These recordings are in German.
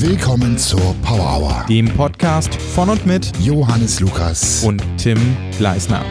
Willkommen zur Power Hour. dem Podcast von und mit Johannes Lukas. und Tim Gleisner.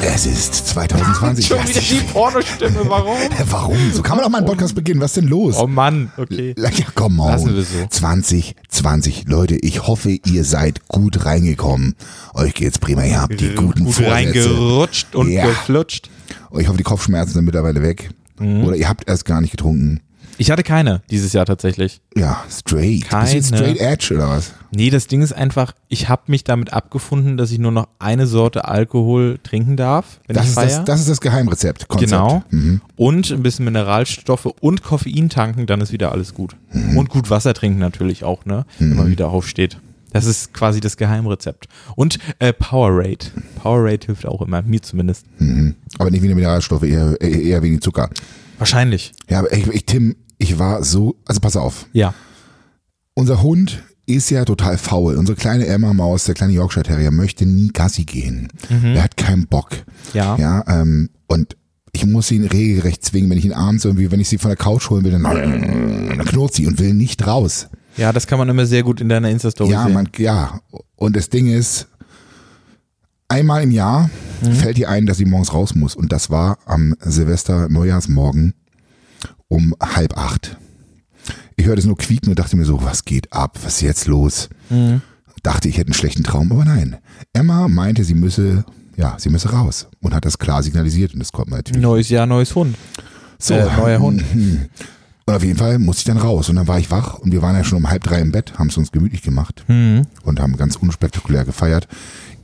es ist 2020. Schon wieder die Pornostimme, warum? Hä, Warum? So kann man auch mal einen Podcast beginnen. Was ist denn los? Oh Mann, okay. Ja, komm mal. Lassen wir so. 2020. Leute, ich hoffe, ihr seid gut reingekommen. Euch geht's prima. Ihr habt die guten Gut Vorsätze. reingerutscht und Ja. geflutscht. Ich hoffe, die Kopfschmerzen sind mittlerweile weg. Mhm. Oder ihr habt erst gar nicht getrunken. Ich hatte keine dieses Jahr tatsächlich. Ja, straight. Bist du Keine. straight edge oder was? Nee, das Ding ist einfach, ich habe mich damit abgefunden, dass ich nur noch eine Sorte Alkohol trinken darf, wenn Das ich ist das, das ist das Geheimrezept. Konzept. Genau. Mhm. Und ein bisschen Mineralstoffe und Koffein tanken, dann ist wieder alles gut. Mhm. Und gut Wasser trinken natürlich auch, ne? Wenn man wieder aufsteht. Das ist quasi das Geheimrezept. Und äh, Powerade. Powerade hilft auch immer, mir zumindest. Mhm. Aber nicht wegen Mineralstoffe, eher, eher eher wegen Zucker. Wahrscheinlich. Ja, aber ich, ich, Tim, ich war so, also pass auf. Ja. Unser Hund ist ja total faul. Unsere kleine Emma Maus, der kleine Yorkshire Terrier, möchte nie Gassi gehen. Er hat keinen Bock. Ja. Ja, ähm, und ich muss ihn regelrecht zwingen, wenn ich ihn abends irgendwie, wenn ich sie von der Couch holen will, dann, dann knurrt sie und will nicht raus. Ja, das kann man immer sehr gut in deiner Insta-Story Ja, sehen. man, ja. Und das Ding ist, einmal im Jahr Mhm. fällt ihr ein, dass sie morgens raus muss. Und das war am Silvester Neujahrsmorgen um halb acht. Ich hörte es nur quieken und dachte mir so, was geht ab? Was ist jetzt los? Mhm. Dachte, ich hätte einen schlechten Traum, aber nein. Emma meinte, sie müsse, ja, sie müsse raus und hat das klar signalisiert und das man natürlich. Neues Jahr, neues Hund. So, Äh, neuer Hund. Und auf jeden Fall musste ich dann raus und dann war ich wach und wir waren ja schon um halb drei im Bett, haben es uns gemütlich gemacht Mhm. und haben ganz unspektakulär gefeiert.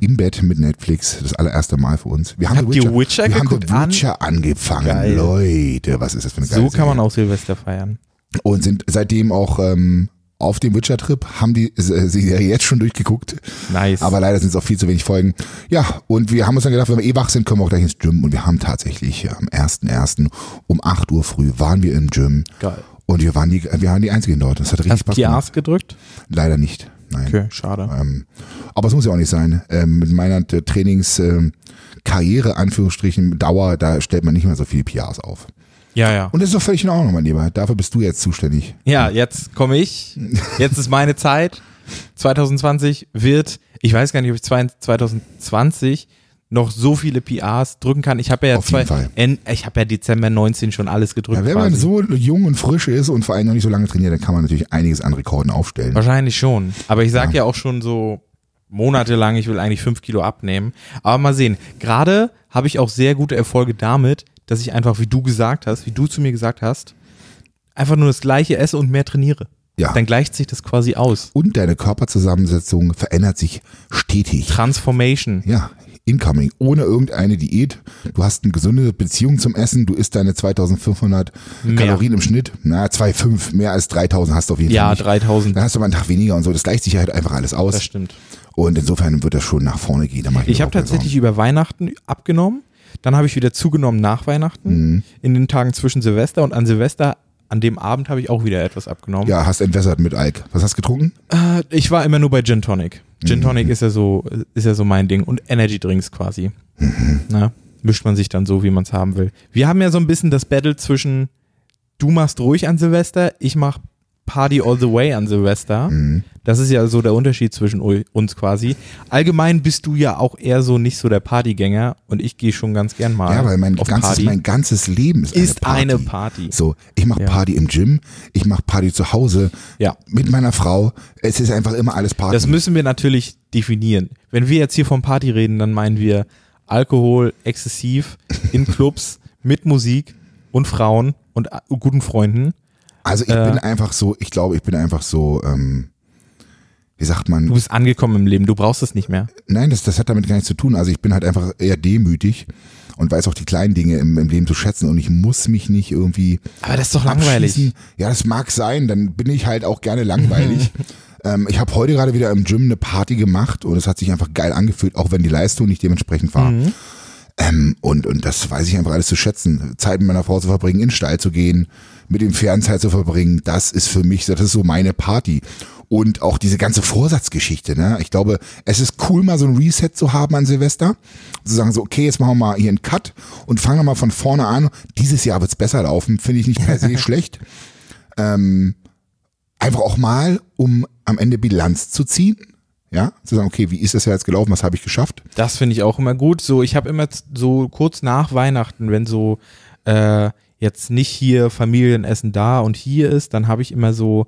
Im Bett mit Netflix, das allererste Mal für uns. Wir haben Habt The ihr Witcher wir haben? The Witcher angefangen. Geil. Leute, was ist das für eine geile So kann man auch Silvester feiern. Und sind seitdem auch ähm, auf dem Witcher-Trip, haben die äh, Serie jetzt schon durchgeguckt. Nice. Aber leider sind es auch viel zu wenig Folgen. Ja, und wir haben uns dann gedacht, wenn wir eh wach sind, können wir auch gleich ins Gym. Und wir haben tatsächlich ja, am 1.1. um 8 Uhr früh waren wir im Gym. Geil. Und wir waren die, wir waren die Einzigen dort. Das hat richtig Hast Spaß du die gemacht. Ass gedrückt? Leider nicht. Nein. Okay, schade. Ähm, aber es muss ja auch nicht sein. Ähm, mit meiner äh, Trainingskarriere, Anführungsstrichen, Dauer, da stellt man nicht mehr so viele PRs auf. Ja, ja. Und das ist doch völlig in Ordnung, mein Lieber. Dafür bist du jetzt zuständig. Ja, jetzt komme ich. Jetzt ist meine Zeit. 2020 wird, ich weiß gar nicht, ob ich zwei- 2020 noch so viele PRs drücken kann. Ich habe ja Auf zwei. En- ich habe ja Dezember 19 schon alles gedrückt. Ja, wenn man quasi. so jung und frisch ist und vor allem noch nicht so lange trainiert, dann kann man natürlich einiges an Rekorden aufstellen. Wahrscheinlich schon. Aber ich sage ja. auch schon so monatelang, ich will eigentlich fünf Kilo abnehmen. Aber mal sehen. Gerade habe ich auch sehr gute Erfolge damit, dass ich einfach, wie du gesagt hast, wie du zu mir gesagt hast, einfach nur das gleiche esse und mehr trainiere. Ja. Dann gleicht sich das quasi aus. Und deine Körperzusammensetzung verändert sich stetig. Transformation. Ja, incoming, ohne irgendeine Diät. Du hast eine gesunde Beziehung zum Essen. Du isst deine 2500 Mehr. Kalorien im Schnitt. Na, 2,5, mehr als 3000 hast du auf jeden Ja, Fall nicht. 3000. Dann hast du mal einen Tag weniger und so. Das gleicht sich halt einfach alles aus. Das stimmt. Und insofern wird das schon nach vorne gehen. Mir Ich habe tatsächlich über Weihnachten abgenommen. Dann habe ich wieder zugenommen nach Weihnachten. Mhm. In den Tagen zwischen Silvester und an Silvester, an dem Abend habe ich auch wieder etwas abgenommen. Ja, hast entwässert mit Alk. Was hast du getrunken? Äh, ich war immer nur bei Gin Tonic. Gin Mhm. Tonic ist ja so, ist ja so mein Ding. Und Energy Drinks quasi. Mhm. Na, mischt man sich dann so, wie man es haben will. Wir haben ja so ein bisschen das Battle zwischen du machst ruhig an Silvester, ich mach Party all the way an Silvester. Mhm. Das ist ja so der Unterschied zwischen uns quasi. Allgemein bist du ja auch eher so nicht so der Partygänger und ich gehe schon ganz gern mal Ja, weil mein ganzes, Party. mein ganzes Leben ist, ist eine eine Party. Party. So, ich mache Ja. Party im Gym, ich mache Party zu Hause Ja. mit meiner Frau. Es ist einfach immer alles Party. Das müssen wir natürlich definieren. Wenn wir jetzt hier vom Party reden, dann meinen wir Alkohol exzessiv in Clubs mit Musik und Frauen und a- guten Freunden. Also ich äh, bin einfach so, ich glaube, ich bin einfach so, ähm, wie sagt man, Du bist angekommen im Leben, du brauchst es nicht mehr. Nein, das, das hat damit gar nichts zu tun. Also ich bin halt einfach eher demütig und weiß auch die kleinen Dinge im, im Leben zu schätzen und ich muss mich nicht irgendwie Aber das ist doch langweilig. abschießen. Ja, das mag sein, dann bin ich halt auch gerne langweilig. ähm, ich habe heute gerade wieder im Gym eine Party gemacht und es hat sich einfach geil angefühlt, auch wenn die Leistung nicht dementsprechend war. Mhm. Ähm, und, und das weiß ich einfach alles zu schätzen. Zeit mit meiner Frau zu verbringen, in den Stall zu gehen, mit dem Fernzeit zu verbringen, das ist für mich, das ist so meine Party. Und auch diese ganze Vorsatzgeschichte, ne? Ich glaube, es ist cool, mal so ein Reset zu haben an Silvester. Zu sagen so, okay, jetzt machen wir mal hier einen Cut und fangen wir mal von vorne an. Dieses Jahr wird's besser laufen, finde ich nicht per se schlecht. Ähm, einfach auch mal, um am Ende Bilanz zu ziehen. Ja, zu sagen, okay, wie ist das ja jetzt gelaufen, was habe ich geschafft? Das finde ich auch immer gut. So, ich habe immer so kurz nach Weihnachten, wenn so äh, jetzt nicht hier Familienessen da und hier ist, dann habe ich immer so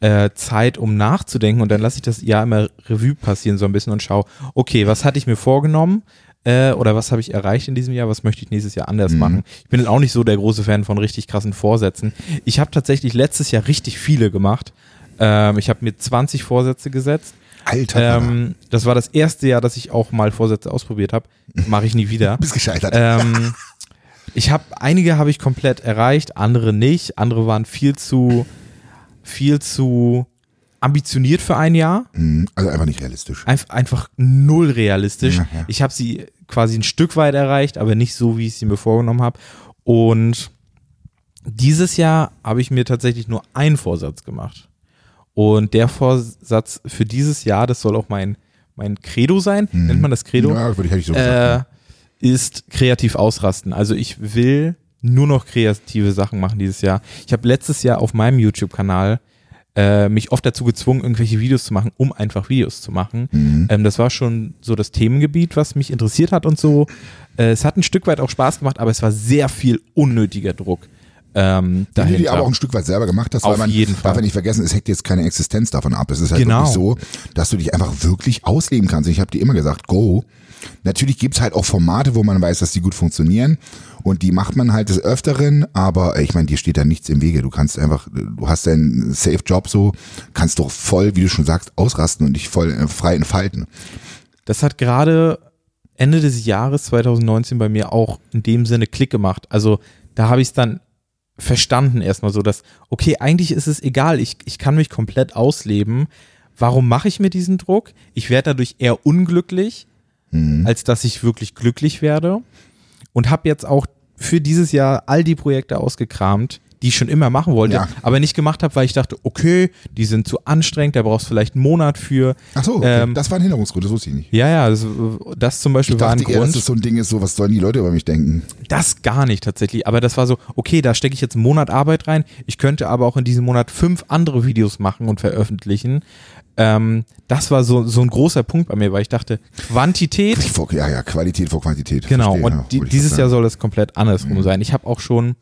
äh, Zeit, um nachzudenken und dann lasse ich das Jahr immer Revue passieren so ein bisschen und schaue, okay, was hatte ich mir vorgenommen? Äh, oder was habe ich erreicht in diesem Jahr? Was möchte ich nächstes Jahr anders Mhm. machen? Ich bin auch nicht so der große Fan von richtig krassen Vorsätzen. Ich habe tatsächlich letztes Jahr richtig viele gemacht. Ähm, ich habe mir 20 Vorsätze gesetzt. Alter, Ähm, das war das erste Jahr, dass ich auch mal Vorsätze ausprobiert habe. Mache ich nie wieder. bist gescheitert. ähm, ich habe einige habe ich komplett erreicht, andere nicht. Andere waren viel zu viel zu ambitioniert für ein Jahr. Mhm, also einfach nicht realistisch. Einf einfach null realistisch. Ja, ja. Ich habe sie quasi ein Stück weit erreicht, aber nicht so, wie ich sie mir vorgenommen habe. Und dieses Jahr habe ich mir tatsächlich nur einen Vorsatz gemacht. Und der Vorsatz für dieses Jahr, das soll auch mein, mein Credo sein, nennt man das Credo? Mhm. Ja, würde ich, so äh, ist kreativ ausrasten. Also ich will nur noch kreative Sachen machen dieses Jahr. Ich habe letztes Jahr auf meinem YouTube-Kanal äh, mich oft dazu gezwungen, irgendwelche Videos zu machen, um einfach Videos zu machen. Mhm. Ähm, das war schon so das Themengebiet, was mich interessiert hat und so. Äh, es hat ein Stück weit auch Spaß gemacht, aber es war sehr viel unnötiger Druck. Ähm, dir dahinter. aber auch ein Stück weit selber gemacht hast, Auf weil man jeden darf Fall. ja nicht vergessen, es hängt jetzt keine Existenz davon ab. Es ist halt Genau. wirklich so, dass du dich einfach wirklich ausleben kannst. Ich habe dir immer gesagt, go. Natürlich gibt's halt auch Formate, wo man weiß, dass die gut funktionieren. Und die macht man halt des Öfteren, aber ich meine, dir steht da nichts im Wege. Du kannst einfach, du hast deinen Safe-Job so, kannst doch voll, wie du schon sagst, ausrasten und dich voll äh, frei entfalten. Das hat gerade Ende des Jahres 2019 bei mir auch in dem Sinne Klick gemacht. Also da habe ich es dann verstanden erstmal so, dass, okay, eigentlich ist es egal, ich, ich kann mich komplett ausleben. Warum mache ich mir diesen Druck? Ich werde dadurch eher unglücklich, als dass ich wirklich glücklich werde. Und habe jetzt auch für dieses Jahr all die Projekte ausgekramt, die ich schon immer machen wollte, Ja. aber nicht gemacht habe, weil ich dachte, okay, die sind zu anstrengend, da brauchst du vielleicht einen Monat für. Ach so, okay. Ähm, das war ein Hinderungsgrund, das wusste ich nicht. Ja, ja, das, das zum Beispiel Ich war ein dachte eher, dass Grund. das so ein Ding ist, so was sollen die Leute über mich denken. Das gar nicht tatsächlich, aber das war so, okay, da stecke ich jetzt einen Monat Arbeit rein. Ich könnte aber auch in diesem Monat fünf andere Videos machen und veröffentlichen. Ähm, das war so, so ein großer Punkt bei mir, weil ich dachte, Quantität, Vor- Ja, ja, Qualität vor Quantität. genau, Verstehe, und ja, die, dieses Jahr soll es komplett andersrum sein. Ich habe auch schon,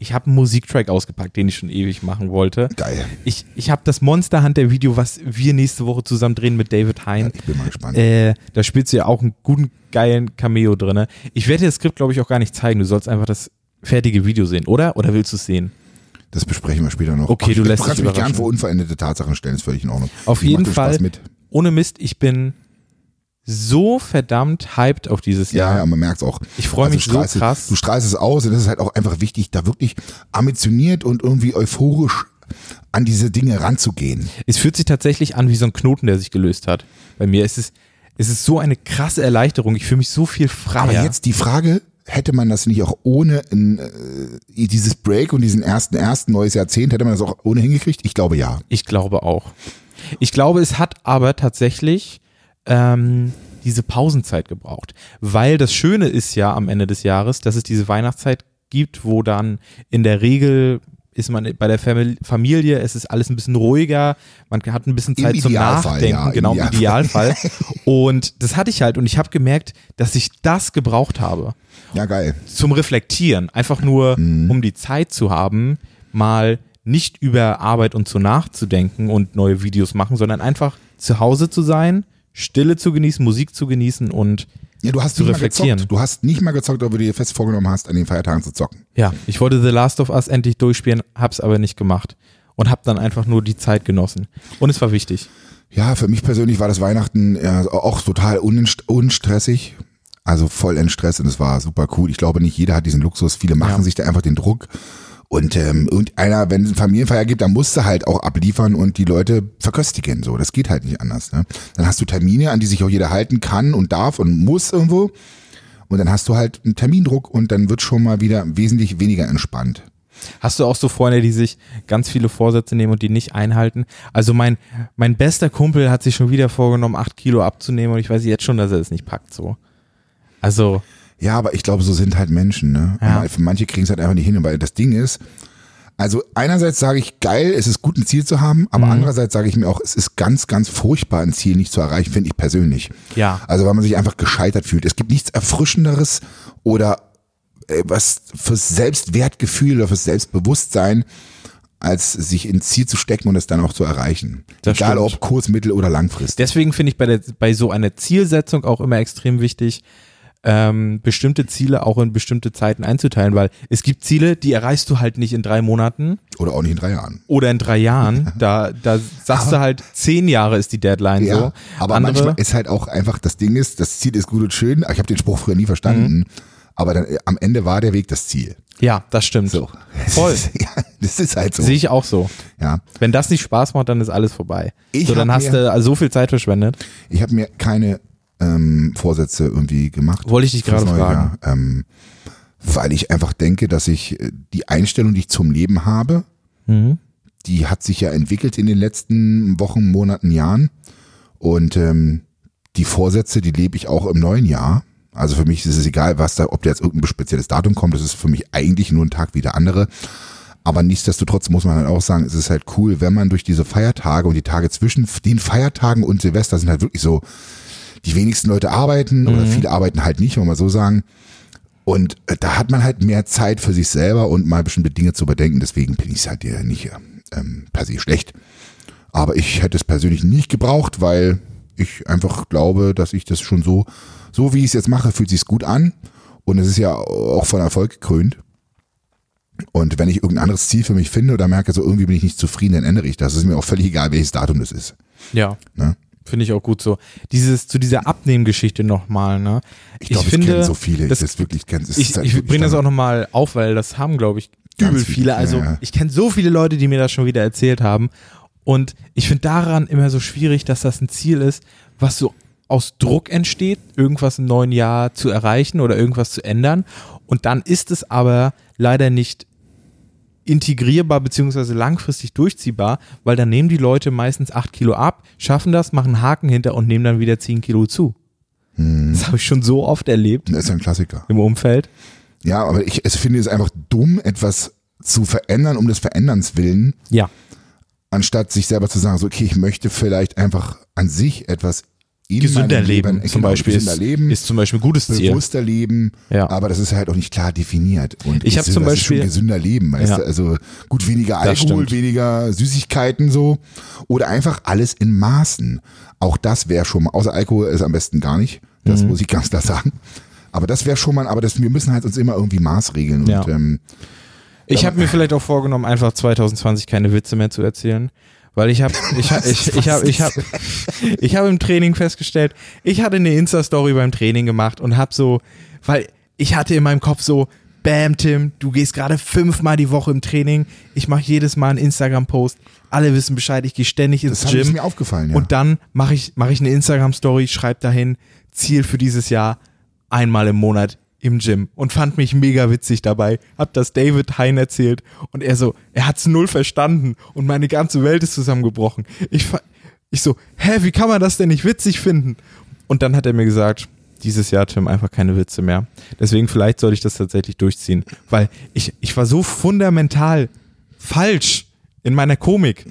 ich habe einen Musiktrack ausgepackt, den ich schon ewig machen wollte. Geil. Ich, ich habe das Monster Hunter Video, was wir nächste Woche zusammen drehen mit David Hein. Ich bin mal gespannt. Äh, da spielst du ja auch einen guten, geilen Cameo drinne. Ich werde dir das Skript, glaube ich, auch gar nicht zeigen. Du sollst einfach das fertige Video sehen, oder? Oder willst du es sehen? Das besprechen wir später noch. Okay, Ach, du lässt Du kannst mich gern vor unveränderte Tatsachen stellen, ist völlig in Ordnung. Auf Ich jeden Fall. Mit. Ohne Mist, ich bin so verdammt hyped auf dieses Ja, Jahr. ja, man merkt es auch. Ich freue Also mich du so strahlst- krass. Du strahlst es aus und es ist halt auch einfach wichtig, da wirklich ambitioniert und irgendwie euphorisch an diese Dinge ranzugehen. Es fühlt sich tatsächlich an wie so ein Knoten, der sich gelöst hat. Bei mir ist es, es ist so eine krasse Erleichterung. Ich fühle mich so viel freier. Aber jetzt die Frage, hätte man das nicht auch ohne äh, dieses Break und diesen ersten, ersten neues Jahrzehnt, hätte man das auch ohne hingekriegt? Ich glaube ja. Ich glaube auch. Ich glaube, es hat aber tatsächlich ähm, diese Pausenzeit gebraucht. Weil das Schöne ist ja am Ende des Jahres, dass es diese Weihnachtszeit gibt, wo dann in der Regel ist man bei der Famil- Familie, es ist alles ein bisschen ruhiger, man hat ein bisschen Zeit zum Nachdenken, ja, genau im Idealfall. Idealfall. Und das hatte ich halt und ich habe gemerkt, dass ich das gebraucht habe Ja, geil. zum Reflektieren, einfach nur, Mhm. um die Zeit zu haben, mal nicht über Arbeit und so nachzudenken und neue Videos machen, sondern einfach zu Hause zu sein, Stille zu genießen, Musik zu genießen und Ja, du hast Zu nicht mal reflektieren. gezockt. Du hast nicht mal gezockt, obwohl du dir fest vorgenommen hast, an den Feiertagen zu zocken. ja, ich wollte The Last of Us endlich durchspielen, hab's aber nicht gemacht und hab dann einfach nur die Zeit genossen und es war wichtig. Ja, für mich persönlich war das Weihnachten äh, auch total unstressig. Also voll entstresst und es war super cool. Ich glaube, nicht jeder hat diesen Luxus. Viele machen Ja. sich da einfach den Druck. Und ähm, irgendeiner, wenn es eine Familienfeier gibt, dann musst du halt auch abliefern und die Leute verköstigen. So, das geht halt nicht anders. Ne? Dann hast du Termine, an die sich auch jeder halten kann und darf und muss irgendwo. Und dann hast du halt einen Termindruck und dann wird schon mal wieder wesentlich weniger entspannt. Hast du auch so Freunde, die sich ganz viele Vorsätze nehmen und die nicht einhalten? Also mein, mein bester Kumpel hat sich schon wieder vorgenommen, acht Kilo abzunehmen und ich weiß jetzt schon, dass er es nicht packt so. Also, Ja, aber ich glaube, so sind halt Menschen. Ne? Ja. Manche kriegen es halt einfach nicht hin. Weil das Ding ist, Also einerseits sage ich, geil, es ist gut, ein Ziel zu haben, aber andererseits sage ich mir auch, es ist ganz, ganz furchtbar, ein Ziel nicht zu erreichen, finde ich persönlich. Ja. Also weil man sich einfach gescheitert fühlt. Es gibt nichts Erfrischenderes oder äh, was fürs Selbstwertgefühl oder fürs Selbstbewusstsein, als sich ins Ziel zu stecken und es dann auch zu erreichen. Das Egal stimmt. ob kurz-, mittel- oder langfristig. Deswegen finde ich bei, der, bei so einer Zielsetzung auch immer extrem wichtig, ähm, bestimmte Ziele auch in bestimmte Zeiten einzuteilen, weil es gibt Ziele, die erreichst du halt nicht in drei Monaten Oder auch nicht in drei Jahren. oder in drei Jahren. Da, da sagst du halt, zehn Jahre ist die Deadline Ja, so. aber Andere, manchmal ist halt auch einfach, das Ding ist, das Ziel ist gut und schön. Ich habe den Spruch früher nie verstanden. Mhm. Aber dann, äh, am Ende war der Weg das Ziel. ja, das stimmt. So. Voll. ja, das ist halt so. Sehe ich auch so. Ja. Wenn das nicht Spaß macht, dann ist alles vorbei. Ich so, dann hast mir- du so viel Zeit verschwendet. Ich habe mir keine ähm, Vorsätze irgendwie gemacht. Wollte ich dich gerade fragen. Jahr, ähm, weil ich einfach denke, dass ich äh, die Einstellung, die ich zum Leben habe, Mhm. die hat sich ja entwickelt in den letzten Wochen, Monaten, Jahren. Und ähm, die Vorsätze, die lebe ich auch im neuen Jahr. Also für mich ist es egal, was da, ob da jetzt irgendein spezielles Datum kommt. Das ist für mich eigentlich nur ein Tag wie der andere. Aber nichtsdestotrotz muss man halt auch sagen, es ist halt cool, wenn man durch diese Feiertage und die Tage zwischen den Feiertagen und Silvester sind halt wirklich so, die wenigsten Leute arbeiten oder viele arbeiten halt nicht, wollen wir so sagen. Und äh, da hat man halt mehr Zeit für sich selber und mal bestimmte Dinge zu überdenken. Deswegen bin ich es halt ja nicht ähm, per se schlecht. Aber ich hätte es persönlich nicht gebraucht, weil ich einfach glaube, dass ich das schon so, so wie ich es jetzt mache, fühlt sich gut an. Und es ist ja auch von Erfolg gekrönt. Und wenn ich irgendein anderes Ziel für mich finde oder merke, so irgendwie bin ich nicht zufrieden, dann ändere ich das. Es ist mir auch völlig egal, welches Datum das ist. Ja. Ne? Finde ich auch gut so. Dieses, zu dieser Abnehmgeschichte nochmal, ne? Ich glaube, es finde, kennen so viele. das- das wirklich kennen. es Ich, halt ich bringe das auch nochmal auf, weil das haben, glaube ich, übel viele, viele. Also ja. ich kenne so viele Leute, die mir das schon wieder erzählt haben. Und ich finde daran immer so schwierig, dass das ein Ziel ist, was so aus Druck entsteht, irgendwas im neuen Jahr zu erreichen oder irgendwas zu ändern. Und dann ist es aber leider nicht integrierbar beziehungsweise langfristig durchziehbar, weil dann nehmen die Leute meistens acht Kilo ab, schaffen das, machen Haken hinter und nehmen dann wieder zehn Kilo zu. Hm. Das habe ich schon so oft erlebt Das ist ein Klassiker. im Umfeld. Ja, aber ich es finde es einfach dumm, etwas zu verändern, um des Veränderns willen, Ja. anstatt sich selber zu sagen, so, okay, ich möchte vielleicht einfach an sich etwas in Gesünder leben Leben, zum genau, Beispiel gesünder ist, leben, ist zum Beispiel ein gutes Ziel. bewusster leben, Ja. aber das ist halt auch nicht klar definiert. Und Ich hab gesünder- zum das ist schon Beispiel- gesünder Leben, weißt Ja. du? Also gut, weniger Alkohol, weniger Süßigkeiten so oder einfach alles in Maßen. Auch das wäre schon mal, außer Alkohol ist am besten gar nicht, Mhm. das muss ich ganz klar sagen. Aber das wäre schon mal, aber das, wir müssen halt uns immer irgendwie Maßregeln und Ja. ähm, Ich habe mir vielleicht auch vorgenommen, einfach 2020 keine Witze mehr zu erzählen. Weil ich habe ich, ich, ich hab, ich hab, ich hab im Training festgestellt, ich hatte eine Insta-Story beim Training gemacht und habe so, weil ich hatte in meinem Kopf so, Bam, Tim, du gehst gerade fünfmal die Woche im Training. Ich mache jedes Mal einen Instagram-Post. Alle wissen Bescheid, ich gehe ständig ins das hat- ist Gym. mir aufgefallen, ja. Und dann mache ich, mach ich eine Instagram-Story, schreibe dahin, Ziel für dieses Jahr, einmal im Monat im Gym. Und fand mich mega witzig dabei. Hab das David Hein erzählt und er so, er hat's null verstanden und meine ganze Welt ist zusammengebrochen. Ich, ich so, hä, wie kann man das denn nicht witzig finden? Und dann hat er mir gesagt, dieses Jahr, Tim, einfach keine Witze mehr. Deswegen vielleicht sollte ich das tatsächlich durchziehen. Weil ich, ich war so fundamental falsch in meiner Komik,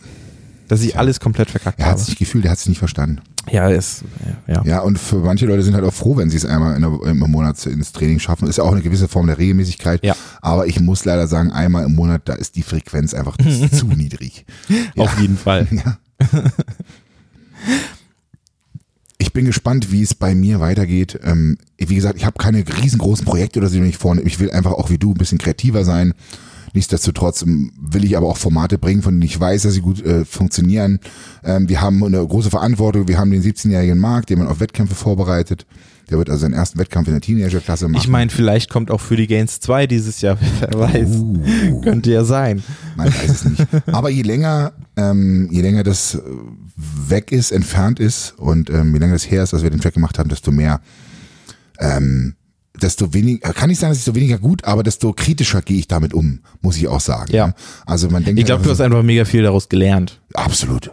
dass ich alles komplett verkackt er hat habe. es nicht gefühlt, er hat es nicht verstanden. Ja, ist, ja. Ja, und für manche Leute sind halt auch froh, wenn sie es einmal in der, im Monat ins Training schaffen. Ist ja auch eine gewisse Form der Regelmäßigkeit. Ja. Aber ich muss leider sagen, einmal im Monat, da ist die Frequenz einfach zu niedrig. Ja. Auf jeden Fall. Ja. Ich bin gespannt, wie es bei mir weitergeht. Ähm, wie gesagt, ich habe keine riesengroßen Projekte oder so, die ich vorne. Ich will einfach auch wie du ein bisschen kreativer sein. Nichtsdestotrotz ähm, will ich aber auch Formate bringen, von denen ich weiß, dass sie gut äh, funktionieren. Ähm, wir haben eine große Verantwortung. Wir haben den 17-jährigen Marc, den man auf Wettkämpfe vorbereitet. Der wird also seinen ersten Wettkampf in der Teenagerklasse machen. Ich meine, vielleicht kommt auch für die Gains 2 dieses Jahr, wer weiß. Uh. Könnte ja sein. Man weiß es nicht. Aber je länger, ähm, je länger das äh, weg ist, entfernt ist und ähm, je länger das her ist, dass wir den Track gemacht haben, desto mehr, ähm, desto weniger, kann nicht sagen, dass ich so weniger gut, aber desto kritischer gehe ich damit um, muss ich auch sagen. Ja. ne? Also man denkt, Ich glaube, du hast einfach mega viel daraus gelernt. absolut.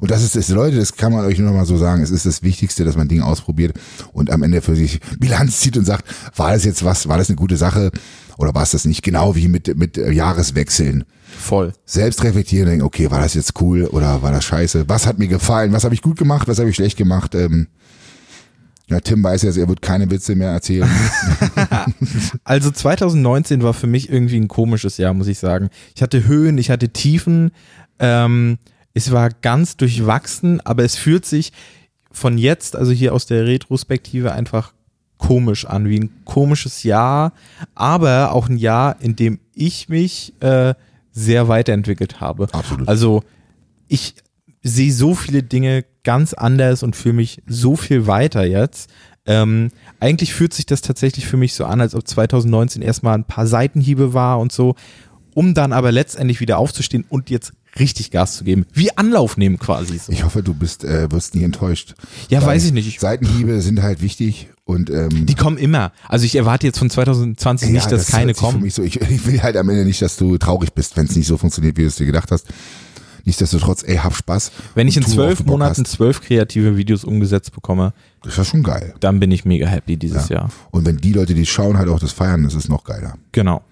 Und das ist das, Leute, das kann man euch nur noch mal so sagen. Es ist das Wichtigste, dass man Dinge ausprobiert und am Ende für sich Bilanz zieht und sagt, war das jetzt was, war das eine gute Sache oder war es das nicht? Genau wie mit, mit äh, Jahreswechseln. Voll. Selbst reflektieren, denken, okay, war das jetzt cool oder war das scheiße? Was hat mir gefallen? Was habe ich gut gemacht? Was habe ich schlecht gemacht? Ähm, ja, Tim weiß jetzt, er wird keine Witze mehr erzählen. Also 2019 war für mich irgendwie ein komisches Jahr, muss ich sagen. Ich hatte Höhen, ich hatte Tiefen. Ähm, es war ganz durchwachsen, aber es fühlt sich von jetzt, also hier aus der Retrospektive, einfach komisch an, wie ein komisches Jahr, aber auch ein Jahr, in dem ich mich äh, sehr weiterentwickelt habe. Absolut. Also ich sehe so viele Dinge ganz anders und fühle mich so viel weiter jetzt. Ähm, eigentlich fühlt sich das tatsächlich für mich so an, als ob 2019 erstmal ein paar Seitenhiebe war und so, um dann aber letztendlich wieder aufzustehen und jetzt richtig Gas zu geben. Wie Anlauf nehmen quasi. So. Ich hoffe, du bist, äh, wirst nicht enttäuscht. Ja, weiß ich nicht. Ich, Seitenhiebe sind halt wichtig und ähm, die kommen immer. Also ich erwarte jetzt von 2020 nicht, dass das keine kommen. so, ich, ich will halt am Ende nicht, dass du traurig bist, wenn es nicht so funktioniert, wie du es dir gedacht hast. Nichtsdestotrotz, ey, hab Spaß. Wenn ich in zwölf Monaten zwölf kreative Videos umgesetzt bekomme, Das ist ja schon geil. dann bin ich mega happy dieses Ja. Jahr. Und wenn die Leute, die schauen, halt auch das feiern, das ist noch geiler. Genau.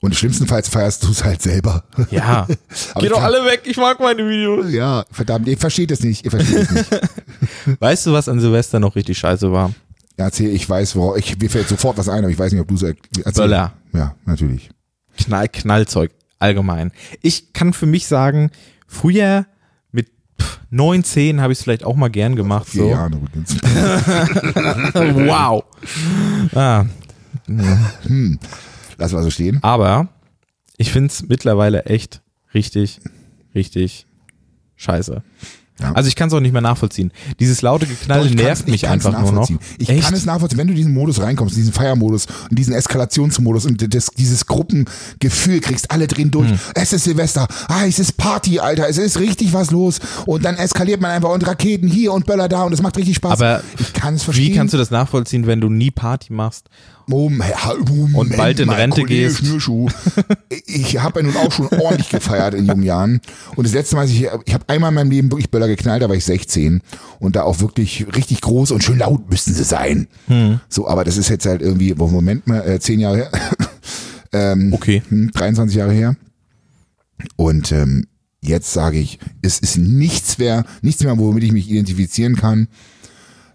Und schlimmstenfalls feierst du es halt selber. Ja. Ich doch alle weg, ich mag meine Videos. Ja, verdammt, ihr versteht es nicht, ihr versteht es nicht. Weißt du, was an Silvester noch richtig scheiße war? Ja, Erzähl, ich weiß, worauf, ich, mir fällt sofort was ein, aber ich weiß nicht, ob du es erzählst. Böller. Ja, natürlich. Knall, Knallzeug allgemein. Ich kann für mich sagen, früher mit pff, 9, 10 habe ich es vielleicht auch mal gern gemacht. Vier So. Jahre übrigens. wow. Ah, Lass mal so stehen. aber ich finde es mittlerweile echt richtig, richtig scheiße. Ja. Also ich kann es auch nicht mehr nachvollziehen. Dieses laute Geknalle Doch, nervt mich einfach nur noch. Ich Echt? kann es nachvollziehen, wenn du diesen Modus reinkommst, in diesen Feiermodus und diesen Eskalationsmodus und das, dieses Gruppengefühl kriegst, alle drehen Hm. durch. Es ist Silvester, ah, es ist Party, Alter, es ist richtig was los und dann eskaliert man einfach und Raketen hier und Böller da und es macht richtig Spaß. Aber ich kann es verstehen. Wie kannst du das nachvollziehen, wenn du nie Party machst? Moment, Und bald in mal, Rente Kollege gehst. Schnürschuh. Ich habe ja nun auch schon ordentlich gefeiert in jungen Jahren. Und das letzte Mal, ich, ich habe einmal in meinem Leben wirklich Böller geknallt, da war ich 16. Und da auch wirklich richtig groß und schön laut müssten sie sein. Hm. So, aber das ist jetzt halt irgendwie, Moment mal, äh, 10 Jahre her. ähm, Okay. hm, 23 Jahre her. Und ähm, jetzt sage ich, es ist nichts mehr, nichts mehr, womit ich mich identifizieren kann.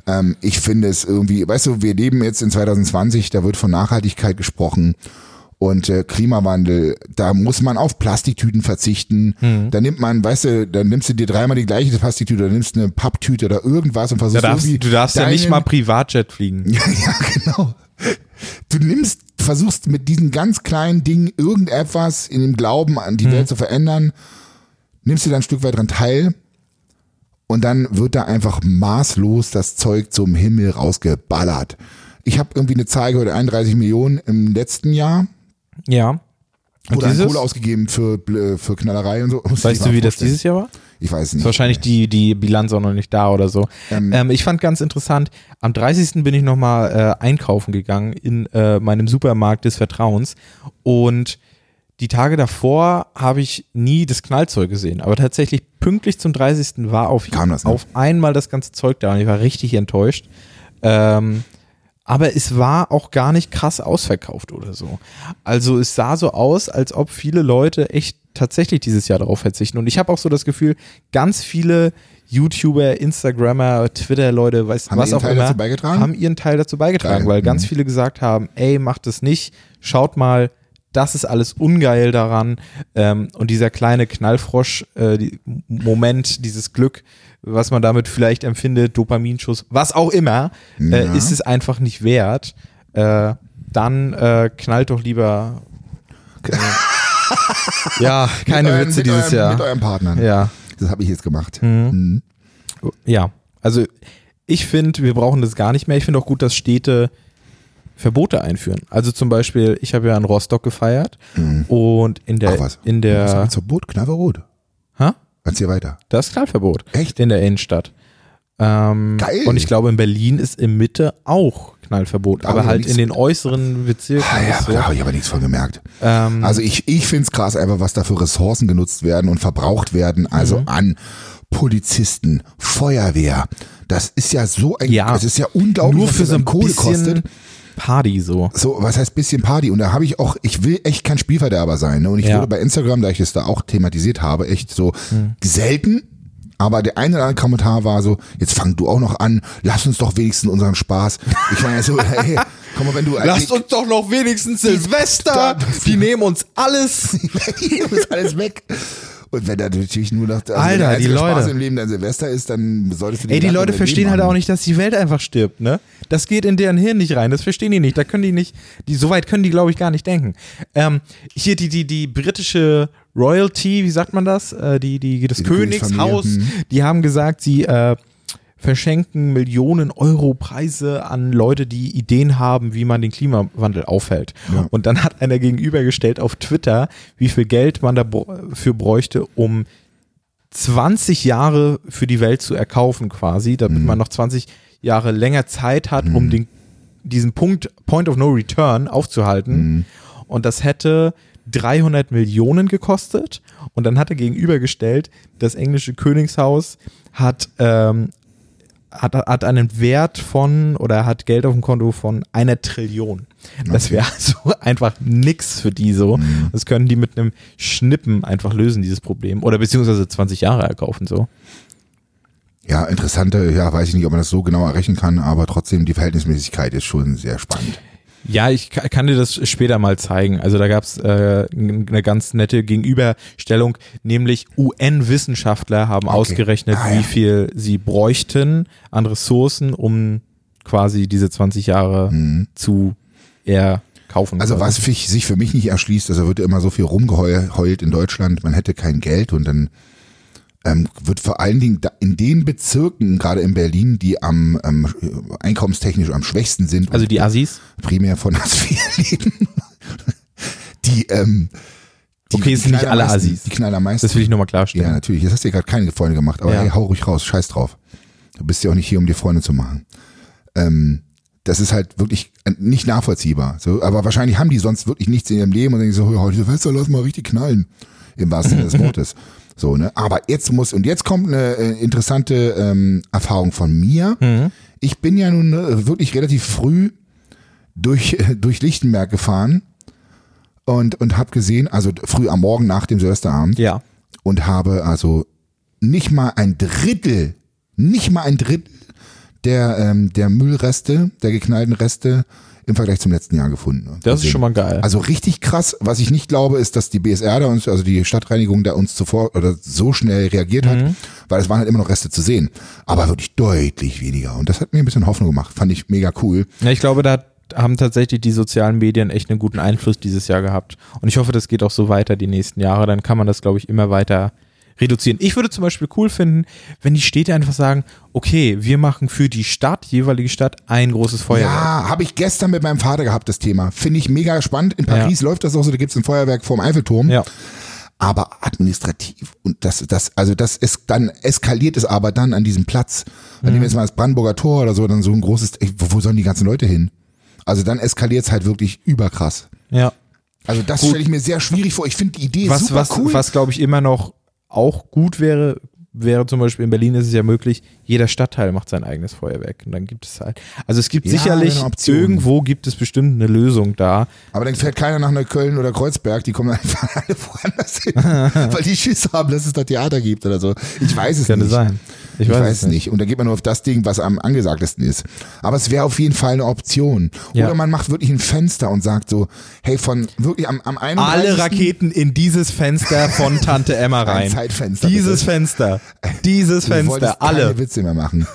Ähm, ich finde es irgendwie, weißt du, wir leben jetzt in 2020, da wird von Nachhaltigkeit gesprochen und äh, Klimawandel, da muss man auf Plastiktüten verzichten. Hm. Da nimmt man, weißt du, dann nimmst du dir dreimal die gleiche Plastiktüte, dann nimmst du eine Papptüte oder irgendwas und Da versuchst darfst, irgendwie du darfst ja nicht deinen- mal Privatjet fliegen. ja, ja, genau. Du nimmst, versuchst mit diesen ganz kleinen Dingen irgendetwas in dem Glauben an die Welt zu verändern, nimmst du dann ein Stück weit dran teil und dann wird da einfach maßlos das Zeug zum Himmel rausgeballert. Ich habe irgendwie eine Zahl gehört, 31 Millionen im letzten Jahr Ja. Und oder an? Kohle ausgegeben für, Bl- für Knallerei und so. Musst dir Weißt du, wie das vorstellen. dieses Jahr war? Ich weiß es Ist nicht. wahrscheinlich die, die Bilanz auch noch nicht da oder so. Ähm, Ähm, ich fand ganz interessant, am 30. bin ich nochmal äh, einkaufen gegangen in äh, meinem Supermarkt des Vertrauens und die Tage davor habe ich nie das Knallzeug gesehen, aber tatsächlich pünktlich zum 30. war auf, das, ne? auf einmal das ganze Zeug da und ich war richtig enttäuscht. Ähm, aber es war auch gar nicht krass ausverkauft oder so. Also es sah so aus, als ob viele Leute echt tatsächlich dieses Jahr darauf verzichten. Und ich habe auch so das Gefühl, ganz viele YouTuber, Instagrammer, Twitter-Leute, was auch Teil immer, haben ihren Teil dazu beigetragen, Geil. weil ganz Mhm. viele gesagt haben, ey, macht es nicht, schaut mal, das ist alles ungeil daran. Ähm, und dieser kleine Knallfrosch, äh, die, dieses Glück, was man damit vielleicht empfindet, Dopaminschuss, was auch immer, äh, Ja. ist es einfach nicht wert. Äh, dann äh, knallt doch lieber. Äh, ja, keine euren, Witze dieses Jahr. Mit eurem Partner. Ja, Das habe ich jetzt gemacht. Mhm. Mhm. ja. Also ich finde, wir brauchen das gar nicht mehr. Ich finde auch gut, dass Städte Verbote einführen. Also zum Beispiel, ich habe ja in Rostock gefeiert und in der Ach was. in Was der ist Verbot? Knallverbot. Hä? Erzähl weiter. Das ist Knallverbot. Echt? In der Innenstadt. Ähm, Geil. Und ich glaube, in Berlin ist in Mitte auch Knallverbot, Da aber ich halt in den äußeren Bezirken. Ah, ja, so. da habe ich aber nichts von gemerkt. ähm, Also ich, ich finde es krass einfach, was da für Ressourcen genutzt werden und verbraucht werden. Also Mhm. an Polizisten, Feuerwehr. Das ist ja so ein, Ja. das ist ja unglaublich, Nur was für das so ein Kohle bisschen- kostet. Party so. So, was heißt bisschen Party? Und da habe ich auch, ich will echt kein Spielverderber sein. Ne? Und ich Ja. wurde bei Instagram, da ich es da auch thematisiert habe, echt so Hm. selten. Aber der eine oder andere Kommentar war so, jetzt fang du auch noch an, lass uns doch wenigstens unseren Spaß. Ich meine so, hey, komm mal, wenn du Lasst uns doch noch wenigstens Silvester. Die nehmen uns alles. ist alles weg. Und wenn da natürlich nur noch also Alter, die Spaß Leute. im Leben dein Silvester ist, dann solltest du Ey, die Leute verstehen halt auch nicht, dass die Welt einfach stirbt, ne? Das geht in deren Hirn nicht rein, das verstehen die nicht. Da können die nicht, die, so weit können die, glaube ich, gar nicht denken. Ähm, hier die, die, die britische Royalty, wie sagt man das? Äh, die, die, das Die Königshaus, Königsfamilie, die haben gesagt, sie äh, verschenken Millionen Euro Preise an Leute, die Ideen haben, wie man den Klimawandel aufhält. Ja. Und dann hat einer gegenübergestellt auf Twitter, wie viel Geld man dafür bräuchte, um 20 Jahre für die Welt zu erkaufen quasi, damit Mhm. man noch 20 Jahre länger Zeit hat, um den, diesen Punkt, Point of No Return aufzuhalten. Mhm. Und das hätte 300 Millionen gekostet. Und dann hat er gegenübergestellt, das englische Königshaus hat, ähm, hat, hat einen Wert von oder hat Geld auf dem Konto von einer Trillion. Das wäre also einfach nix für die so. Mhm. Das können die mit einem Schnippen einfach lösen, dieses Problem. Oder beziehungsweise 20 Jahre erkaufen so. Ja, interessante, ja, weiß ich nicht, ob man das so genau errechnen kann, aber trotzdem die Verhältnismäßigkeit ist schon sehr spannend. Ja, ich ka- kann dir das später mal zeigen. Also da gab's äh, eine ganz nette Gegenüberstellung, nämlich UN-Wissenschaftler haben Okay. ausgerechnet, Ah, ja. wie viel sie bräuchten an Ressourcen, um quasi diese 20 Jahre zu erkaufen. Mhm. Also quasi. was für, sich für mich nicht erschließt, also wird immer so viel rumgeheult in Deutschland, man hätte kein Geld und dann ähm, wird vor allen Dingen in den Bezirken, gerade in Berlin, die am ähm, einkommenstechnisch am schwächsten sind, Also die Assis? primär von Hartz IV leben, die, ähm, die, Okay, es sind nicht alle Assis. Die knallen am meisten. Das will ich nur mal Ja, klarstellen. natürlich. Das hast du ja gerade keine Freunde gemacht, aber Ja. hey, hau ruhig raus, scheiß drauf. Du bist ja auch nicht hier, um dir Freunde zu machen. Ähm, das ist halt wirklich äh, nicht nachvollziehbar. So, aber wahrscheinlich haben die sonst wirklich nichts in ihrem Leben und denken so, heute Silvester, lass mal richtig knallen. Im wahrsten Sinne des Wortes. So, ne? Aber jetzt muss, und jetzt kommt eine äh, interessante ähm, Erfahrung von mir. Mhm. Ich bin ja nun äh, wirklich relativ früh durch, äh, durch Lichtenberg gefahren und, und habe gesehen, also früh am Morgen nach dem Silvesterabend, Ja. und habe also nicht mal ein Drittel, nicht mal ein Drittel der, ähm, der Müllreste, der geknallten Reste im Vergleich zum letzten Jahr gefunden. Das ist schon mal geil. Also richtig krass. Was ich nicht glaube, ist, dass die BSR da uns, also die Stadtreinigung da uns zuvor oder so schnell reagiert hat, Mhm. weil es waren halt immer noch Reste zu sehen. Aber wirklich deutlich weniger. Und das hat mir ein bisschen Hoffnung gemacht. Fand ich mega cool. Ja, ich glaube, da haben tatsächlich die sozialen Medien echt einen guten Einfluss dieses Jahr gehabt. Und ich hoffe, das geht auch so weiter die nächsten Jahre. Dann kann man das, glaube ich, immer weiter reduzieren. Ich würde zum Beispiel cool finden, wenn die Städte einfach sagen, okay, wir machen für die Stadt, jeweilige Stadt, ein großes Feuerwerk. Ja, habe ich gestern mit meinem Vater gehabt, das Thema. Finde ich mega spannend. In Paris läuft das auch so, da gibt's ein Feuerwerk vorm Eiffelturm. Ja. aber administrativ und das, das, also das ist dann eskaliert es aber dann an diesem Platz. Dann nehmen wir jetzt mal das Brandenburger Tor oder so, dann so ein großes, wo, sollen die ganzen Leute hin? Also dann eskaliert es halt wirklich überkrass. Ja. Also das stelle ich mir sehr schwierig vor. Ich finde die Idee Was, super was, cool. was glaube ich immer noch auch gut wäre, wäre zum Beispiel in Berlin ist es ja möglich, jeder Stadtteil macht sein eigenes Feuerwerk. Und dann gibt es halt. Also es gibt Ja, sicherlich irgendwo gibt es bestimmt eine Lösung da. aber dann fährt keiner nach Neukölln oder Kreuzberg, die kommen einfach alle woanders hin, weil die Schiss haben, dass es da Theater gibt oder so. Ich weiß es Könnte nicht. sein. Ich, weiß, es nicht. Und da geht man nur auf das Ding, was am angesagtesten ist. Aber es wäre auf jeden Fall eine Option. Ja. Oder man macht wirklich ein Fenster und sagt so, hey, von wirklich am, am 31. Alle Raketen in dieses Fenster von Tante Emma Ein rein. Zeitfenster, Dieses bitte. Fenster. Dieses Fenster. keine Alle. Witze mehr machen.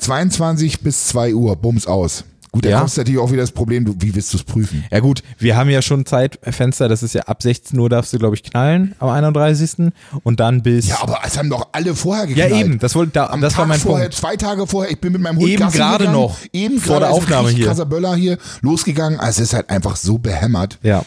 22 bis 2 Uhr, bums aus. Gut, da Ja. kommst natürlich auch wieder das Problem, du, wie willst du es prüfen? Ja gut, wir haben ja schon Zeitfenster, das ist ja ab 16 Uhr darfst du, glaube ich, knallen am 31. Und dann bis. Ja, aber es haben doch alle vorher Ja, geknallt. eben, das, wollte, da, Am das Tag war mein vorher, Punkt. zwei Tage vorher, ich bin mit meinem Hund Eben gerade noch, eben vor der Aufnahme hier. krasser Böller hier losgegangen. Also es ist halt einfach so behämmert. Ja.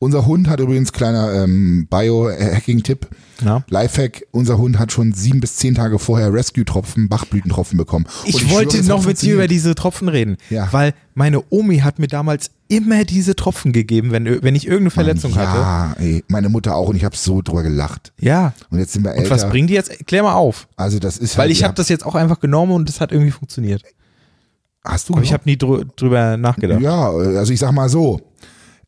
Unser Hund hat übrigens kleiner ähm, Biohacking-Tipp. Ja. Lifehack, unser Hund hat schon sieben bis zehn Tage vorher Rescue-Tropfen, Bachblütentropfen bekommen. Und Ich, schwöre, wollte es hat noch mit dir über diese Tropfen reden, Ja. weil meine Omi hat mir damals immer diese Tropfen gegeben, wenn, wenn ich irgendeine Verletzung hatte. Ja, ey, meine Mutter auch und ich habe so drüber gelacht. Ja. Und jetzt sind wir Und älter. was bringen die jetzt? Klär mal auf. also das ist Weil halt, ich ja, habe das jetzt auch einfach genommen und das hat irgendwie funktioniert. Hast du Aber ich genommen? habe nie drü drüber nachgedacht. Ja, also ich sag mal so.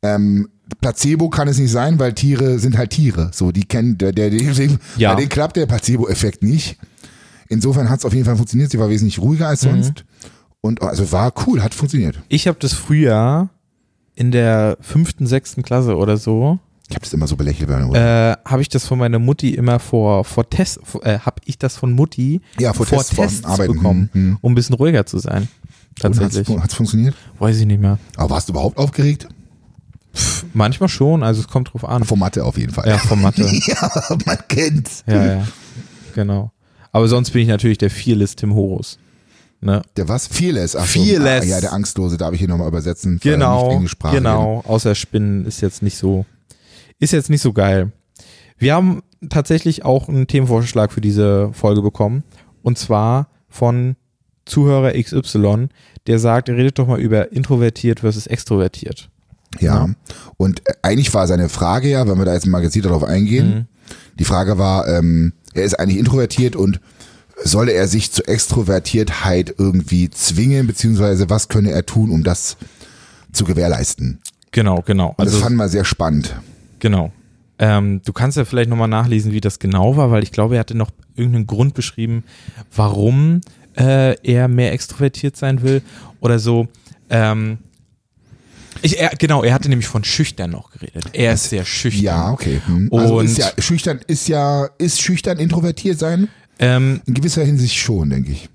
Ähm, Placebo kann es nicht sein, weil Tiere sind halt Tiere. So, die kennen, der, der, deswegen, Ja. bei denen klappt der Placebo-Effekt nicht. Insofern hat es auf jeden Fall funktioniert. Sie war wesentlich ruhiger als Mhm. sonst. Und also war cool, hat funktioniert. Ich habe das früher in der fünften, sechsten Klasse oder so, Ich habe das immer so belächelt bei meiner Mutter. äh, habe ich das von meiner Mutti immer vor, vor Tests, äh, habe ich das von Mutti ja, vor, Tests, Tests vor Arbeiten. bekommen, Hm, hm. um ein bisschen ruhiger zu sein. Tatsächlich. Hat es funktioniert? Weiß ich nicht mehr. Aber warst du überhaupt aufgeregt? Manchmal schon, also es kommt drauf an. Von Mathe auf jeden Fall. Ja, von Mathe. ja man kennt's. Ja, ja. Genau. Aber sonst bin ich natürlich der Fearless Tim Horus. Ne? Der was? Fearless. Ach so. Fearless. Ah, ja, der Angstlose, darf ich hier nochmal übersetzen. er Genau, genau. Außer Spinnen ist jetzt nicht so, ist jetzt nicht so geil. Wir haben tatsächlich auch einen Themenvorschlag für diese Folge bekommen. Und zwar von Zuhörer XY, der sagt, redet doch mal über introvertiert versus extrovertiert. Ja. Ja. Und äh, eigentlich war seine Frage ja, wenn wir da jetzt mal gezielt darauf eingehen, Mhm. die Frage war, ähm, er ist eigentlich introvertiert und solle er sich zur Extrovertiertheit irgendwie zwingen, beziehungsweise was könne er tun, um das zu gewährleisten? Genau, genau. Und das Also, fanden wir sehr spannend. genau. Ähm, du kannst ja vielleicht nochmal nachlesen, wie das genau war, weil ich glaube, er hatte noch irgendeinen Grund beschrieben, warum äh, er mehr extrovertiert sein will oder so. Ähm, ich, er, genau, er hatte nämlich von schüchtern noch geredet. Er ist sehr schüchtern. Ja, okay. Hm. Also Und- ist ja, schüchtern ist ja, ist schüchtern introvertiert sein? Ähm, In gewisser Hinsicht schon, denke ich.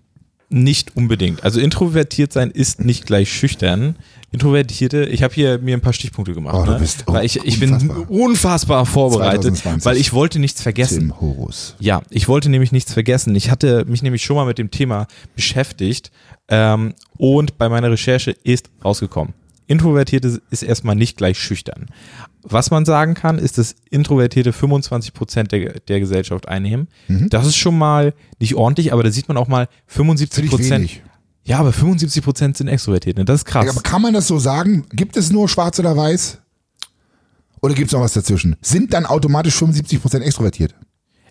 nicht unbedingt. Also introvertiert sein ist nicht gleich schüchtern. Introvertierte, ich habe hier mir ein paar Stichpunkte gemacht. Oh, du ne? bist- oh, weil ich, ich bin unfassbar. unfassbar vorbereitet, 2020. weil ich wollte nichts vergessen. Tim Horus. Ja, ich wollte nämlich nichts vergessen. Ich hatte mich nämlich schon mal mit dem Thema beschäftigt ähm, und bei meiner Recherche ist rausgekommen. Introvertierte ist erstmal nicht gleich schüchtern. Was man sagen kann, ist, dass Introvertierte 25 Prozent der, der Gesellschaft einnehmen. Mhm. Das ist schon mal nicht ordentlich, aber da sieht man auch mal 75 Finde ich Prozent. Ja, aber 75 Prozent sind extrovertiert. Ne? Das ist krass. Ja, aber kann man das so sagen? Gibt es nur schwarz oder weiß? Oder gibt es noch was dazwischen? Sind dann automatisch 75% extrovertiert?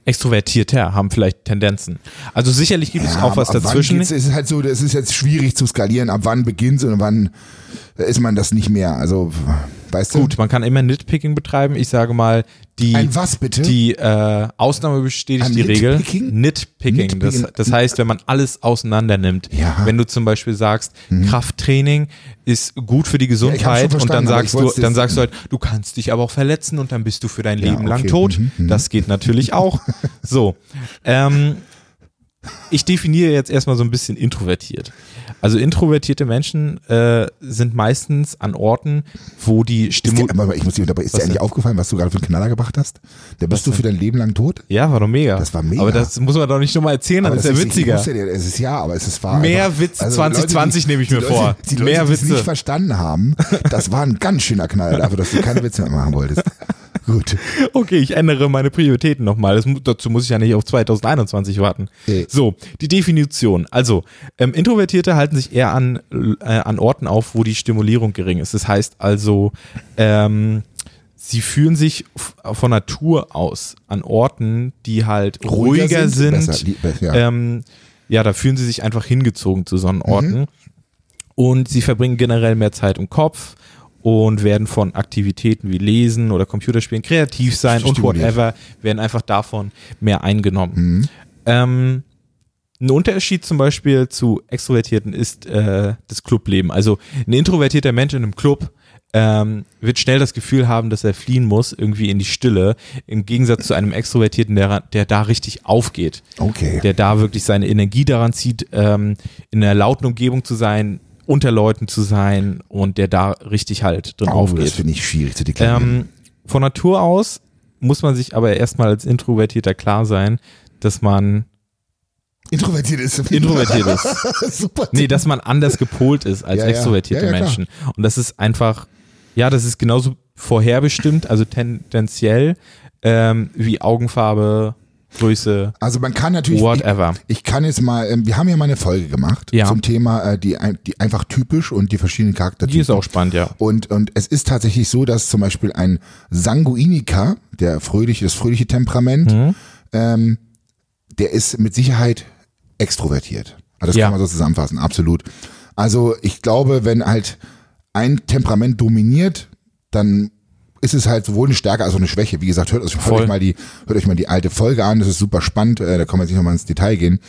Extrovertierter haben vielleicht Tendenzen. Also sicherlich gibt es auch was ab dazwischen. Es ist halt so, es ist jetzt schwierig zu skalieren, ab wann beginnt und wann ist man das nicht mehr. Also, weißt du? Gut, man kann immer Nitpicking betreiben. Ich sage mal, die, Ein was bitte? die äh, Ausnahme bestätigt Ein die Regel. Nitpicking? Das, das heißt, wenn man alles auseinander nimmt. Ja. Wenn du zum Beispiel sagst, Krafttraining ist gut für die Gesundheit und dann sagst du, dann sagst du halt, du kannst dich aber auch verletzen und dann bist du für dein Ja, Leben lang okay. tot. Mhm, mhm. Das geht natürlich auch. So. Ähm, ich definiere jetzt erstmal so ein bisschen introvertiert. Also introvertierte Menschen äh, sind meistens an Orten, wo die Stimmung. ich muss dir dabei, ist Was dir eigentlich denn? aufgefallen, was du gerade für einen Knaller gebracht hast? Da bist du denn? für dein Leben lang tot? Ja, war doch mega. Das war mega. Aber das muss man doch nicht nochmal erzählen, dann Aber ist ja witziger. Ich ja, es ist ja, aber es ist wahr. Mehr einfach- Witze also 2020 nehme ich die mir Leute, vor. Die Leute, Mehr die Witze. nicht verstanden haben, das war ein ganz schöner Knaller dafür, dass du keine Witze mehr machen wolltest. Gut. Okay, ich ändere meine Prioritäten nochmal. Das Dazu muss ich ja nicht auf 2021 warten. Nee. So, die Definition. Also, ähm, Introvertierte halten sich eher an, äh, an Orten auf, wo die Stimulierung gering ist. Das heißt also, ähm, sie fühlen sich von Natur aus an Orten, die halt ruhiger, sind. Besser, die, be- ja. Ähm, ja, da fühlen sie sich einfach hingezogen zu so Mhm. Orten. Und sie verbringen generell mehr Zeit im Kopf und werden von Aktivitäten wie Lesen oder Computerspielen, kreativ sein und whatever, werden einfach davon mehr eingenommen. Mhm. Ähm, ein Unterschied zum Beispiel zu Extrovertierten ist äh, das Clubleben. Also ein introvertierter Mensch in einem Club ähm, wird schnell das Gefühl haben, dass er fliehen muss, irgendwie in die Stille, im Gegensatz zu einem Extrovertierten, der, der da richtig aufgeht Okay. der da wirklich seine Energie daran zieht, ähm, in einer lauten Umgebung zu sein, unter Leuten zu sein und der da richtig halt drin oh, das aufgeht. finde ich schwierig zu deklarieren. Ähm, von Natur aus muss man sich aber erstmal als Introvertierter klar sein, dass man introvertiert ist. introvertiert ist. Super. Nee, dass man anders gepolt ist als Ja, extrovertierte Ja, ja. Menschen. Und das ist einfach, ja, das ist genauso vorherbestimmt, also tendenziell, ähm, wie Augenfarbe, Größe, Also man kann natürlich, ich, whatever. ich kann jetzt mal, ähm, wir haben ja mal eine Folge gemacht Ja. zum Thema äh, die, die einfach typisch und die verschiedenen Charaktertypen. Die ist auch spannend, ja. Und, und es ist tatsächlich so, dass zum Beispiel ein Sanguiniker, der fröhliche, das fröhliche Temperament, Mhm. ähm, der ist mit Sicherheit extrovertiert. Also das Ja. kann man so zusammenfassen, absolut. Also ich glaube, wenn halt ein Temperament dominiert, dann ist es halt sowohl eine Stärke als auch eine Schwäche. Wie gesagt, hört, euch- hört, euch, mal die, hört euch mal die alte Folge an, das ist super spannend, äh, da kann man sich nochmal ins Detail gehen.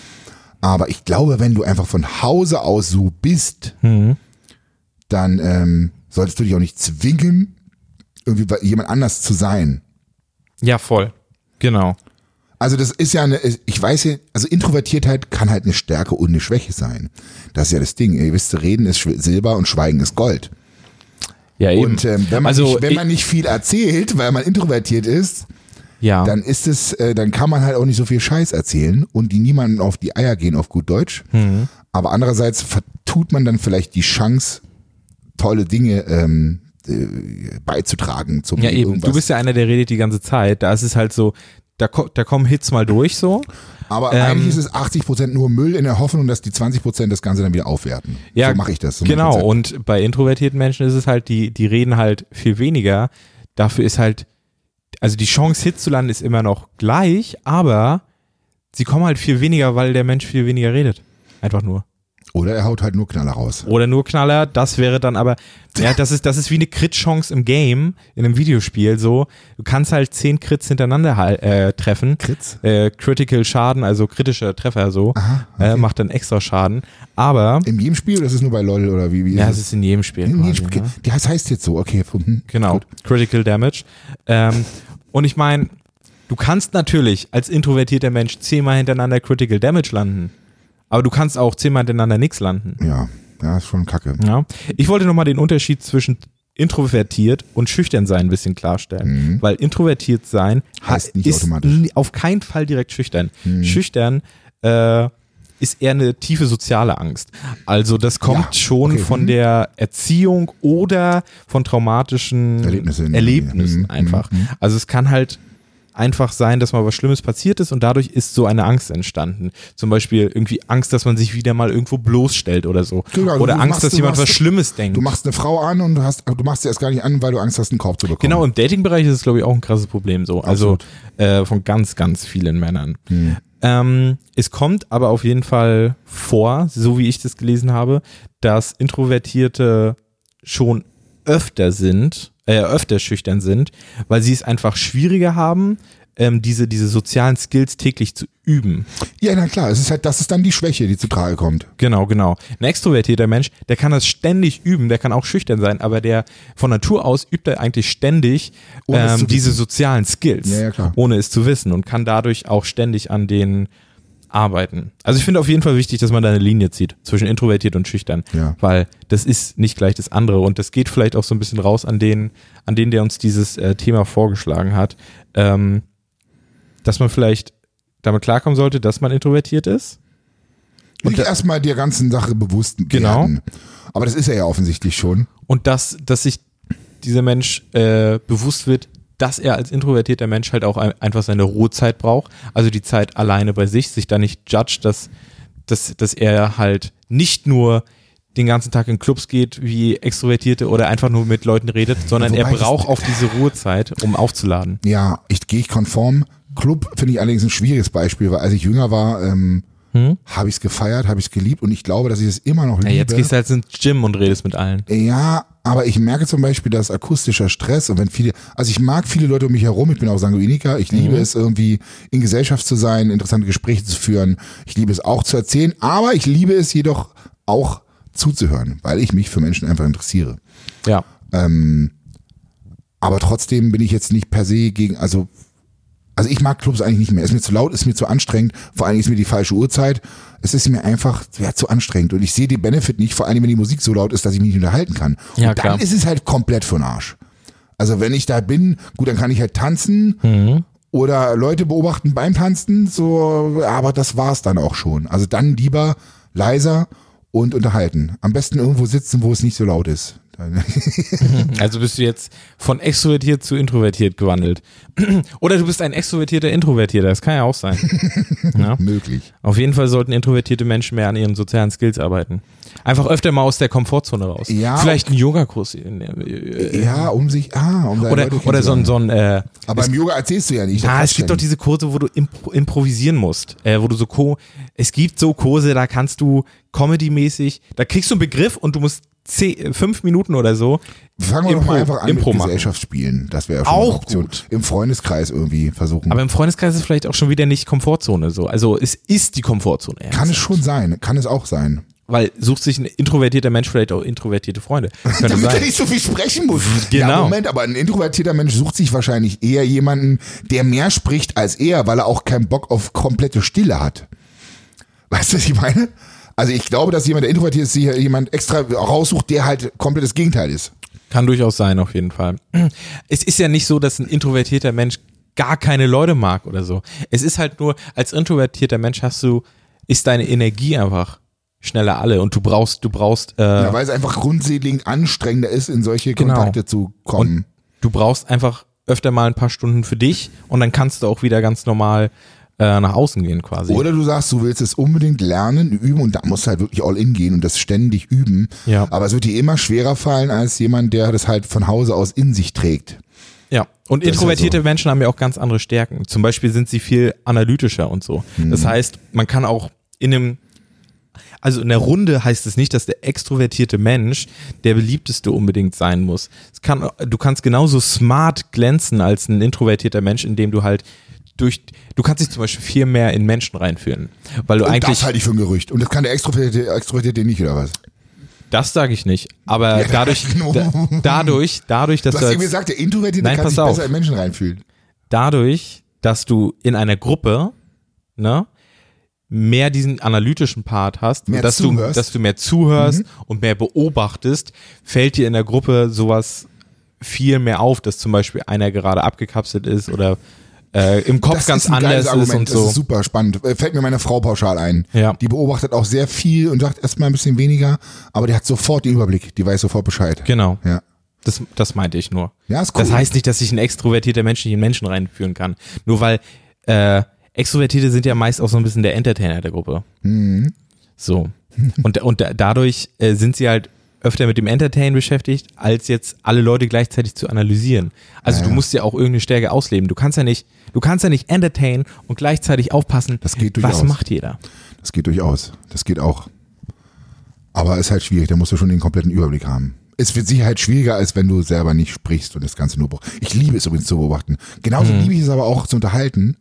Aber ich glaube, wenn du einfach von Hause aus so bist, dann ähm, solltest du dich auch nicht zwingen, irgendwie bei jemand anders zu sein. Ja, voll. Genau. Also das ist ja eine, ich weiß ja, also Introvertiertheit kann halt eine Stärke und eine Schwäche sein. Das ist ja das Ding. Ihr wisst, reden ist Silber und Schweigen ist Gold. Ja, eben. Und ähm, wenn, man also, nicht, wenn man nicht viel erzählt, weil man introvertiert ist, ja. dann ist es, äh, dann kann man halt auch nicht so viel Scheiß erzählen und die niemanden auf die Eier gehen, auf gut Deutsch. Mhm. Aber andererseits vertut man dann vielleicht die Chance, tolle Dinge ähm, äh, beizutragen zum Ja, eben. Du bist ja einer, der redet die ganze Zeit. Da ist es halt so, da, ko- da kommen Hits mal durch so. Aber Ähm, eigentlich ist es 80% nur Müll in der Hoffnung, dass die 20% das Ganze dann wieder aufwerten. Ja, so mache ich das. So genau. Und bei introvertierten Menschen ist es halt, die, die reden halt viel weniger. Dafür ist halt, also die Chance, Hits zu landen, ist immer noch gleich, aber sie kommen halt viel weniger, weil der Mensch viel weniger redet. Einfach nur. Oder er haut halt nur Knaller raus. Oder nur Knaller, das wäre dann aber, ja, das ist, das ist wie eine Crit-Chance im Game, in einem Videospiel so. Du kannst halt zehn Crits hintereinander hal- äh, treffen. Crits? Äh, Critical Schaden, also kritischer Treffer so, Aha, äh, macht dann extra Schaden. Aber, In jedem Spiel oder ist es nur bei LOL oder wie? wie ja, es ist in jedem Spiel. in jedem Spiel. ne? Die heißt, heißt jetzt so, okay. hm, Genau, gut. Critical Damage. Ähm, und ich meine, du kannst natürlich als introvertierter Mensch zehnmal hintereinander Critical Damage landen. Aber du kannst auch zehnmal hintereinander nichts landen. Ja, ja, ist schon kacke. Ja. Ich wollte nochmal den Unterschied zwischen introvertiert und schüchtern sein ein bisschen klarstellen. Weil introvertiert sein Mhm. Heißt nicht ist automatisch. Mhm. auf keinen Fall direkt schüchtern. Schüchtern äh, ist eher eine tiefe soziale Angst. Also das kommt Ja, schon okay, von mhm. der Erziehung oder von traumatischen Erlebnisse Erlebnissen Familie. Mhm, einfach. Also es kann halt einfach sein, dass mal was Schlimmes passiert ist und dadurch ist so eine Angst entstanden. Zum Beispiel irgendwie Angst, dass man sich wieder mal irgendwo bloßstellt oder so. Genau, also oder Angst, machst- dass jemand machst- was Schlimmes denkt. Du machst eine Frau an und du, hast, du machst sie erst gar nicht an, weil du Angst hast, einen Korb zu bekommen. Genau, im Dating-Bereich ist es, glaube ich, auch ein krasses Problem so. Also äh, von ganz, ganz vielen Männern. Hm. Ähm, es kommt aber auf jeden Fall vor, so wie ich das gelesen habe, dass Introvertierte schon öfter sind, äh, öfter schüchtern sind, weil sie es einfach schwieriger haben, ähm, diese, diese sozialen Skills täglich zu üben. Ja, na klar, es ist halt, das ist dann die Schwäche, die zu Trage kommt. Genau, genau. Ein extrovertierter Mensch, der kann das ständig üben, der kann auch schüchtern sein, aber der von Natur aus übt er eigentlich ständig ähm, diese sozialen Skills, Ja, ja, klar. ohne es zu wissen und kann dadurch auch ständig an denen arbeiten. Also ich finde auf jeden Fall wichtig, dass man da eine Linie zieht zwischen introvertiert und schüchtern, Ja. weil das ist nicht gleich das andere und das geht vielleicht auch so ein bisschen raus an den, an den, der uns dieses äh, Thema vorgeschlagen hat, ähm, dass man vielleicht damit klarkommen sollte, dass man introvertiert ist. Und erstmal der ganzen Sache bewusst Genau. werden. Aber das ist er ja offensichtlich schon. und dass, dass sich dieser Mensch äh, bewusst wird, dass er als introvertierter Mensch halt auch ein, einfach seine Ruhezeit braucht, also die Zeit alleine bei sich, sich da nicht judgt, dass, dass, dass er halt nicht nur den ganzen Tag in Clubs geht wie Extrovertierte oder einfach nur mit Leuten redet, sondern Wobei er braucht auch diese Ruhezeit, um aufzuladen. Ja, ich gehe ich konform. Club finde ich allerdings ein schwieriges Beispiel, weil als ich jünger war, ähm, habe ich es gefeiert, habe ich es geliebt und ich glaube, dass ich es immer noch Ja, liebe. jetzt gehst du halt ins Gym und redest mit allen. Ja, aber ich merke zum Beispiel, dass akustischer Stress und wenn viele, also ich mag viele Leute um mich herum, ich bin auch Sanguiniker, ich liebe es irgendwie in Gesellschaft zu sein, interessante Gespräche zu führen, ich liebe es auch zu erzählen, aber ich liebe es jedoch auch zuzuhören, weil ich mich für Menschen einfach interessiere. Ja. Aber trotzdem bin ich jetzt nicht per se gegen, also, also ich mag Clubs eigentlich nicht mehr. Ist mir zu laut, ist mir zu anstrengend. Vor allen Dingen ist mir die falsche Uhrzeit. Es ist mir einfach ja, zu anstrengend. Und ich sehe den Benefit nicht, vor allem wenn die Musik so laut ist, dass ich mich nicht unterhalten kann. Ja, Und dann klar. ist es halt komplett für den Arsch. Also wenn ich da bin, gut, dann kann ich halt tanzen Mhm. oder Leute beobachten beim Tanzen, so, aber das war's dann auch schon. Also dann lieber leiser und unterhalten. Am besten irgendwo sitzen, wo es nicht so laut ist. Also bist du jetzt von extrovertiert zu introvertiert gewandelt. Oder du bist ein extrovertierter Introvertierter, das kann ja auch sein. ja. Möglich. Auf jeden Fall sollten introvertierte Menschen mehr an ihren sozialen Skills arbeiten. Einfach öfter mal aus der Komfortzone raus. Ja. Vielleicht ein Yogakurs. Äh, Ja, um sich, ah, um Oder, oder so ein, so ein äh, Aber beim Yoga erzählst du ja nicht. Ah, es gibt doch diese Kurse, wo du impro improvisieren musst, äh, wo du so Co es gibt so Kurse, da kannst du Comedy-mäßig, da kriegst du einen Begriff und du musst zehn, fünf Minuten oder so. Fangen wir doch Impro- mal einfach an Impro mit machen. Gesellschaft spielen. Das wäre ja schon Auch eine Option. gut. Im Freundeskreis irgendwie versuchen. Aber im Freundeskreis ist es vielleicht auch schon wieder nicht Komfortzone so. Also es ist die Komfortzone. kann es schon sein. Kann es auch sein. Weil sucht sich ein introvertierter Mensch vielleicht auch introvertierte Freunde. Damit er sein. nicht so viel sprechen muss. Genau. Ja, Moment, aber ein introvertierter Mensch sucht sich wahrscheinlich eher jemanden, der mehr spricht als er, weil er auch keinen Bock auf komplette Stille hat. Weißt du, was ich meine? Also ich glaube, dass jemand, der introvertiert ist, sich jemand extra raussucht, der halt komplett das Gegenteil ist. Kann durchaus sein, auf jeden Fall. Es ist ja nicht so, dass ein introvertierter Mensch gar keine Leute mag oder so. Es ist halt nur, als introvertierter Mensch hast du, ist deine Energie einfach schneller alle und du brauchst, du brauchst, äh, Ja, weil es einfach grundsätzlich anstrengender ist, in solche Genau. Kontakte zu kommen. du brauchst einfach öfter mal ein paar Stunden für dich und dann kannst du auch wieder ganz normal äh, nach außen gehen quasi. Oder du sagst, du willst es unbedingt lernen, üben und da musst du halt wirklich all in gehen und das ständig üben. Ja. Aber es wird dir immer schwerer fallen als jemand, der das halt von Hause aus in sich trägt. Ja, und Das introvertierte ja so. Menschen haben ja auch ganz andere Stärken. Zum Beispiel sind sie viel analytischer und so. Mhm. Das heißt, man kann auch in einem, also in der Runde heißt es nicht, dass der extrovertierte Mensch der beliebteste unbedingt sein muss. Kann, du kannst genauso smart glänzen als ein introvertierter Mensch, indem du halt durch, du kannst dich zum Beispiel viel mehr in Menschen reinfühlen, weil du Und eigentlich, das halte ich für ein Gerücht. Und das kann der Extrovertierte, Extrovertierte nicht, oder was? das sage ich nicht, aber Ja, dadurch, genau. da, dadurch, dadurch, dass Du du hast als, eben gesagt, der Introvertierte Nein, kann sich auf. besser in Menschen reinfühlen. dadurch, dass du in einer Gruppe ne, mehr diesen analytischen Part hast, Mehr dass, zuhörst. Mhm. du, dass du mehr zuhörst und mehr beobachtest, fällt dir in der Gruppe sowas viel mehr auf, dass zum Beispiel einer gerade abgekapselt ist oder äh, im Kopf Das ganz anders ist und so. Das ist super spannend. Äh, Fällt mir meine Frau pauschal ein. Ja. Die beobachtet auch sehr viel und sagt erstmal ein bisschen weniger, aber die hat sofort den Überblick. Die weiß sofort Bescheid. Genau, Ja. das, das meinte ich nur. Ja, ist cool. Das heißt nicht, dass sich ein extrovertierter Mensch nicht in Menschen reinführen kann. Nur weil äh, Extrovertierte sind ja meist auch so ein bisschen der Entertainer der Gruppe. Mhm. So. Und, und da- dadurch äh, sind sie halt öfter mit dem Entertain beschäftigt, als jetzt alle Leute gleichzeitig zu analysieren. Also Ja, du musst ja auch irgendeine Stärke ausleben. Du kannst ja nicht, du kannst ja nicht entertain und gleichzeitig aufpassen, Das geht was macht jeder. Das geht durchaus. Das geht auch. Aber ist halt schwierig, da musst du schon den kompletten Überblick haben. Es wird sicher halt schwieriger, als wenn du selber nicht sprichst und das Ganze nur beobachtest. Ich liebe es übrigens zu beobachten. Genauso Mhm. liebe ich es aber auch zu unterhalten.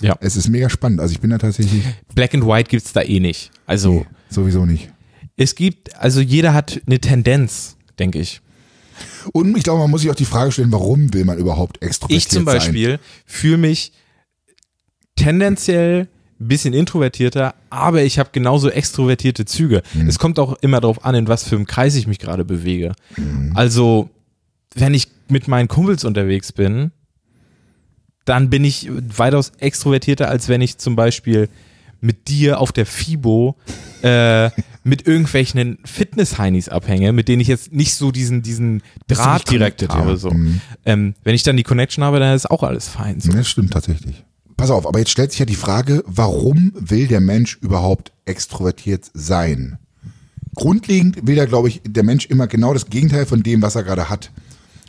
Ja. Es ist mega spannend. Also ich bin da tatsächlich Black and White gibt's da eh nicht. Also nee, sowieso nicht. es gibt, also jeder hat eine Tendenz, denke ich. Und ich glaube, man muss sich auch die Frage stellen, warum will man überhaupt extrovertiert Ich zum sein? Beispiel fühle mich tendenziell ein bisschen introvertierter, aber ich habe genauso extrovertierte Züge. Mhm. Es kommt auch immer darauf an, in was für einem Kreis ich mich gerade bewege. Mhm. Also, wenn ich mit meinen Kumpels unterwegs bin, dann bin ich weitaus extrovertierter, als wenn ich zum Beispiel mit dir auf der FIBO äh, mit irgendwelchen Fitness-Heinis abhänge, mit denen ich jetzt nicht so diesen, diesen Draht direkt habe. ja. So. Mhm. Ähm, wenn ich dann die Connection habe, dann ist auch alles fein. So. Das stimmt tatsächlich. Pass auf, aber jetzt stellt sich ja die Frage, warum will der Mensch überhaupt extrovertiert sein? Grundlegend will ja, glaube ich, der Mensch immer genau das Gegenteil von dem, was er gerade hat.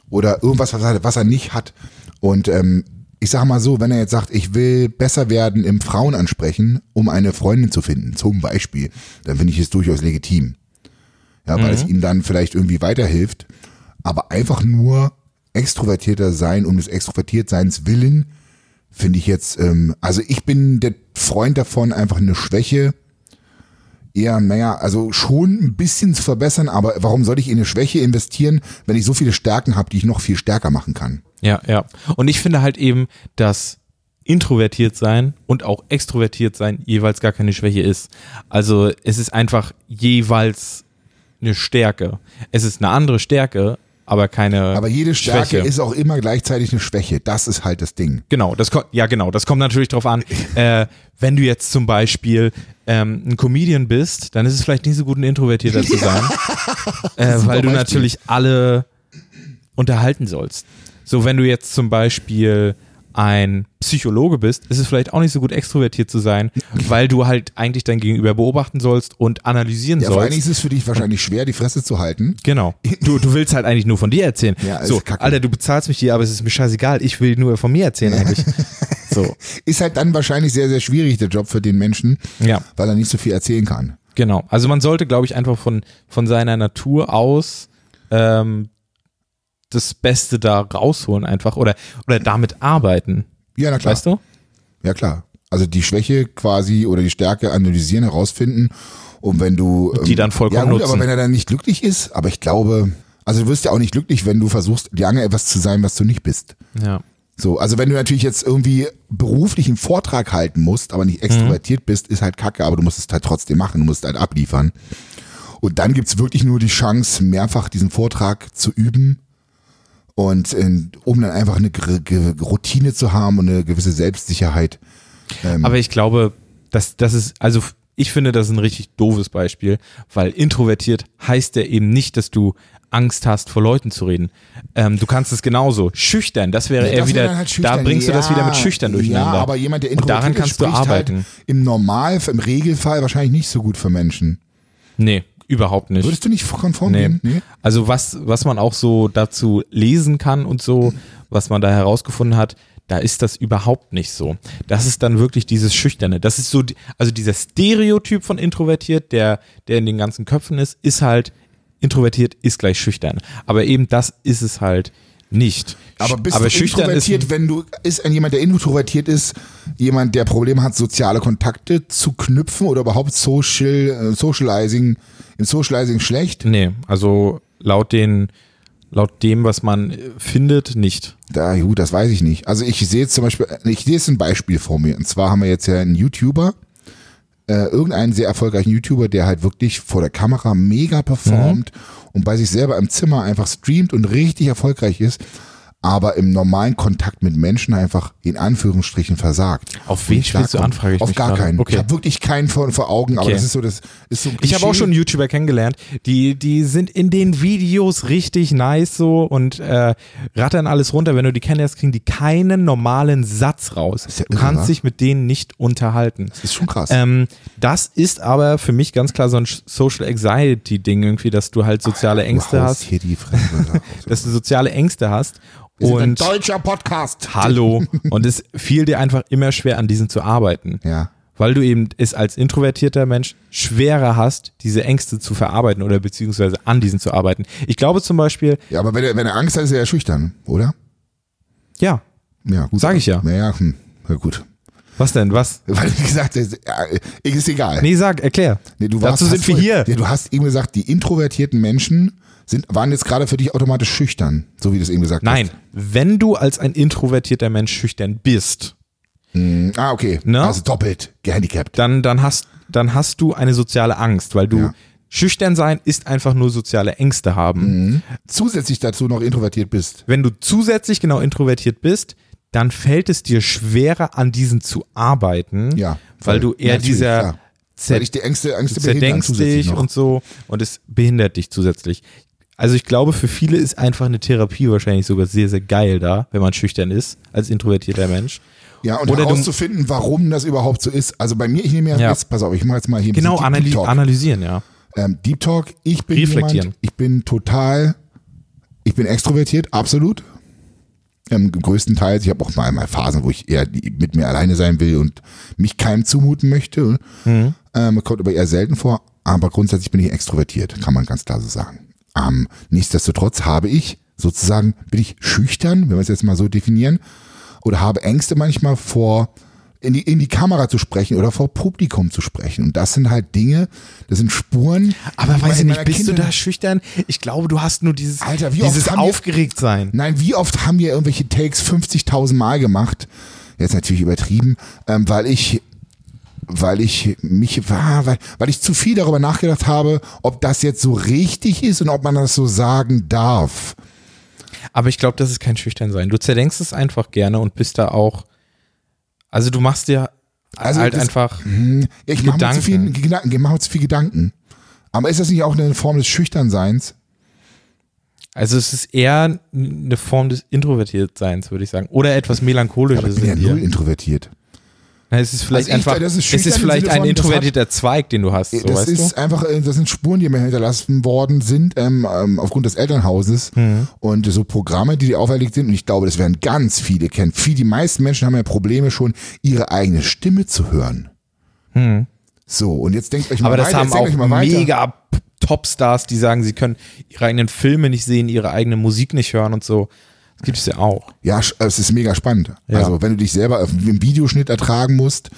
Oder irgendwas, was er, was er nicht hat. Und ähm, ich sage mal so, wenn er jetzt sagt, ich will besser werden im Frauen ansprechen, um eine Freundin zu finden, zum Beispiel, dann finde ich es durchaus legitim. Ja, weil es ihm dann vielleicht irgendwie weiterhilft. Aber einfach nur extrovertierter sein, um des Extrovertiertseins willen, finde ich jetzt, ähm, also ich bin der Freund davon, einfach eine Schwäche eher, naja, also schon ein bisschen zu verbessern, aber warum soll ich in eine Schwäche investieren, wenn ich so viele Stärken habe, die ich noch viel stärker machen kann? Ja, ja. Und ich finde halt eben, dass introvertiert sein und auch extrovertiert sein jeweils gar keine Schwäche ist. Also es ist einfach jeweils eine Stärke. Es ist eine andere Stärke, aber keine Aber jede Stärke Schwäche. ist auch immer gleichzeitig eine Schwäche. Das ist halt das Ding. Genau, das kommt, ja genau, das kommt natürlich drauf an. Äh, wenn du jetzt zum Beispiel ähm, ein Comedian bist, dann ist es vielleicht nicht so gut, ein Introvertierter zu sein, äh, weil du natürlich alle unterhalten sollst. So, wenn du jetzt zum Beispiel ein Psychologe bist, ist es vielleicht auch nicht so gut extrovertiert zu sein, weil du halt eigentlich dein Gegenüber beobachten sollst und analysieren Ja, vor allen Dingen sollst. ist es für dich wahrscheinlich schwer, die Fresse zu halten. Genau. Du, du willst halt eigentlich nur von dir erzählen. Ja, so, kacke. Alter, du bezahlst mich hier, aber es ist mir scheißegal. Ich will nur von mir erzählen eigentlich. So, Ist halt dann wahrscheinlich sehr, sehr schwierig, der Job für den Menschen, ja. weil er nicht so viel erzählen kann. Genau. Also man sollte, glaube ich, einfach von, von seiner Natur aus ähm, das Beste da rausholen einfach oder, oder damit arbeiten. Ja, na klar. Weißt du? Ja, klar. Also die Schwäche quasi oder die Stärke analysieren, herausfinden. Und wenn du. die dann vollkommen Ja, gut, nutzen. aber wenn er dann nicht glücklich ist, aber ich glaube, also du wirst ja auch nicht glücklich, wenn du versuchst, lange etwas zu sein, was du nicht bist. Ja. So, also wenn du natürlich jetzt irgendwie beruflich einen Vortrag halten musst, aber nicht extrovertiert bist, ist halt kacke, aber du musst es halt trotzdem machen, du musst halt abliefern. Und dann gibt's wirklich nur die Chance, mehrfach diesen Vortrag zu üben und in, um dann einfach eine Routine zu haben und eine gewisse Selbstsicherheit. Ähm, Aber ich glaube, dass das ist, also ich finde, das ist ein richtig doofes Beispiel, weil introvertiert heißt ja eben nicht, dass du Angst hast, vor Leuten zu reden. Ähm, du kannst es genauso. Schüchtern, das wäre Ja, eher wieder, halt da bringst du das Ja, wieder mit Schüchtern durcheinander. Ja, aber jemand, der introvertiert ist, kannst du spricht arbeiten. Halt Im Normal, im Regelfall wahrscheinlich nicht so gut für Menschen. Nee, überhaupt nicht. Würdest du nicht konform Nee. gehen? Nee. Also was, was man auch so dazu lesen kann und so, was man da herausgefunden hat, da ist das überhaupt nicht so. Das ist dann wirklich dieses Schüchterne. Das ist so, also dieser Stereotyp von introvertiert, der, der in den ganzen Köpfen ist, ist halt, introvertiert ist gleich schüchtern. Aber eben das ist es halt nicht. Aber bist Aber du ist introvertiert, wenn du, ist ein jemand, der introvertiert ist, jemand, der Probleme hat, soziale Kontakte zu knüpfen oder überhaupt Social, äh, Socializing, im Socializing schlecht? Nee, also laut den, laut dem, was man äh, findet, nicht. Da, gut, das weiß ich nicht. Also ich sehe jetzt zum Beispiel, ich sehe jetzt ein Beispiel vor mir. Und zwar haben wir jetzt ja einen YouTuber, äh, irgendeinen sehr erfolgreichen YouTuber, der halt wirklich vor der Kamera mega performt und bei sich selber im Zimmer einfach streamt und richtig erfolgreich ist, aber im normalen Kontakt mit Menschen einfach in Anführungsstrichen versagt. Auf wen spielst du an, frage ich Auf mich gar gerade. keinen. Okay. Ich habe wirklich keinen vor, vor Augen, aber Okay. das ist so, das ist so ein Ich habe auch schon YouTuber kennengelernt, die, die sind in den Videos richtig nice so und äh, rattern alles runter. Wenn du die kennenlernst, kriegen die keinen normalen Satz raus. Ja du irre, kannst wa? dich mit denen nicht unterhalten. Das ist schon krass. Ähm, das ist aber für mich ganz klar so ein Social Anxiety Ding irgendwie, dass du halt soziale Ängste du hast, hier die raus. dass du soziale Ängste hast Wir sind ein und deutscher Podcast. Hallo und es fiel dir einfach immer schwer an diesen zu arbeiten Ja. weil du eben es als introvertierter Mensch schwerer hast, diese Ängste zu verarbeiten oder beziehungsweise an diesen zu arbeiten. Ich glaube zum Beispiel, Ja, aber wenn er, wenn er Angst hat, ist er ja schüchtern, oder? ja, Ja, gut. Sag ich ja. Naja, hm, ja gut. was denn, was? Weil, wie gesagt, ist, ja, ist egal. Nee, sag, erklär. Nee, du Dazu sind wir hier. Ja, du hast eben gesagt, die introvertierten Menschen sind, waren jetzt gerade für dich automatisch schüchtern, so wie du es eben gesagt Nein, hast. wenn du als ein introvertierter Mensch schüchtern bist, Nein. Ah, okay. Ne? Also doppelt gehandicapt. dann, dann, hast, dann hast du eine soziale Angst, weil du Ja. schüchtern sein ist einfach nur soziale Ängste haben. Mhm. Zusätzlich dazu noch introvertiert bist. Wenn du zusätzlich genau introvertiert bist, dann fällt es dir schwerer, an diesen zu arbeiten, Ja. weil du eher dieser klar. Weil ich die Ängste, Ängste du zerdenkst dich noch. und so und es behindert dich zusätzlich. Also ich glaube, für viele ist einfach eine Therapie wahrscheinlich sogar sehr, sehr geil da, wenn man schüchtern ist, als introvertierter Mensch. Ja, und Oder herauszufinden, warum das überhaupt so ist. Also bei mir, ich nehme ja, Ja. jetzt, pass auf, ich mache jetzt mal hier ein Genau, bisschen Deep analy analysieren, ja. Ähm, Deep Talk, ich bin Reflektieren. jemand, ich bin total, ich bin extrovertiert, absolut. Ähm, größtenteils, ich habe auch mal, mal Phasen, wo ich eher mit mir alleine sein will und mich keinem zumuten möchte. Mhm. Ähm, kommt aber eher selten vor, aber grundsätzlich bin ich extrovertiert, kann man ganz klar so sagen. Ähm, nichtsdestotrotz habe ich sozusagen, bin ich schüchtern, wenn wir es jetzt mal so definieren, oder habe Ängste manchmal vor, in die, in die Kamera zu sprechen oder vor Publikum zu sprechen. Und das sind halt Dinge, das sind Spuren. Aber weiß ich nicht, bist du Kindheit- da schüchtern? Ich glaube, du hast nur dieses, Alter, wie oft dieses haben wir- Aufgeregtsein. Nein, wie oft haben wir irgendwelche Takes 50.000 Mal gemacht? Jetzt natürlich übertrieben, ähm, weil ich weil ich mich war, weil, weil ich zu viel darüber nachgedacht habe, ob das jetzt so richtig ist und ob man das so sagen darf. Aber ich glaube, das ist kein Schüchternsein. Du zerdenkst es einfach gerne und bist da auch, also du machst dir Also halt das- einfach, ja, ich mache mir zu viel Gedanken. Ich mache zu viel Gedanken. Aber ist das nicht auch eine Form des Schüchternseins? Also es ist eher eine Form des Introvertiertseins, würde ich sagen. Oder etwas Aber melancholisches. ich bin ja null introvertiert. Na, es ist vielleicht Also ich- einfach, das ist es ist vielleicht ein das introvertierter Zweig, den du hast, so, das ist einfach, äh, das sind Spuren, die mir hinterlassen worden sind ähm, ähm, aufgrund des Elternhauses Mhm. und so Programme, die dir auferlegt sind. Und ich glaube, das werden ganz viele kennen. Viel, die meisten Menschen haben ja Probleme schon, ihre eigene Stimme zu hören. So, und jetzt denkt euch mal Mhm. Aber das weiter, haben jetzt denkt auch mega Topstars, die sagen, sie können ihre eigenen Filme nicht sehen, ihre eigene Musik nicht hören und so. Gibt es ja auch. Ja, es ist mega spannend. Ja. Also, wenn du dich selber im Videoschnitt ertragen musst,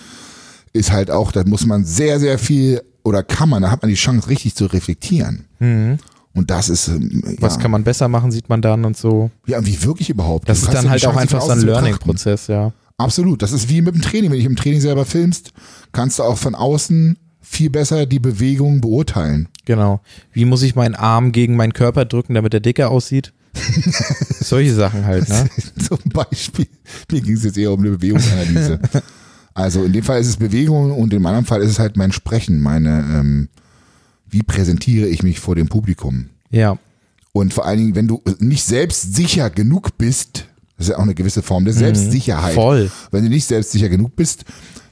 ist halt auch, da muss man sehr, sehr viel oder kann man, da hat man die Chance, richtig zu reflektieren. Und das ist, ähm, Mhm. Was ja, kann man besser machen, sieht man dann und so. ja, wie wirklich überhaupt. Das Du ist dann ja halt auch Chance, einfach von so ein. Learning-Prozess, ja. Absolut. Das ist wie mit dem Training. Wenn dich im Training selber filmst, kannst du auch von außen viel besser die Bewegung beurteilen. Genau. Wie muss ich meinen Arm gegen meinen Körper drücken, damit er dicker aussieht? Solche Sachen halt, ne? Zum Beispiel. Mir ging es jetzt eher um eine Bewegungsanalyse. also in dem Fall ist es Bewegung und im anderen Fall ist es halt mein Sprechen, meine, ähm, wie präsentiere ich mich vor dem Publikum. Ja. Und vor allen Dingen, wenn du nicht selbstsicher genug bist, das ist ja auch eine gewisse Form der Selbstsicherheit. Mhm. Voll. Wenn du nicht selbstsicher genug bist,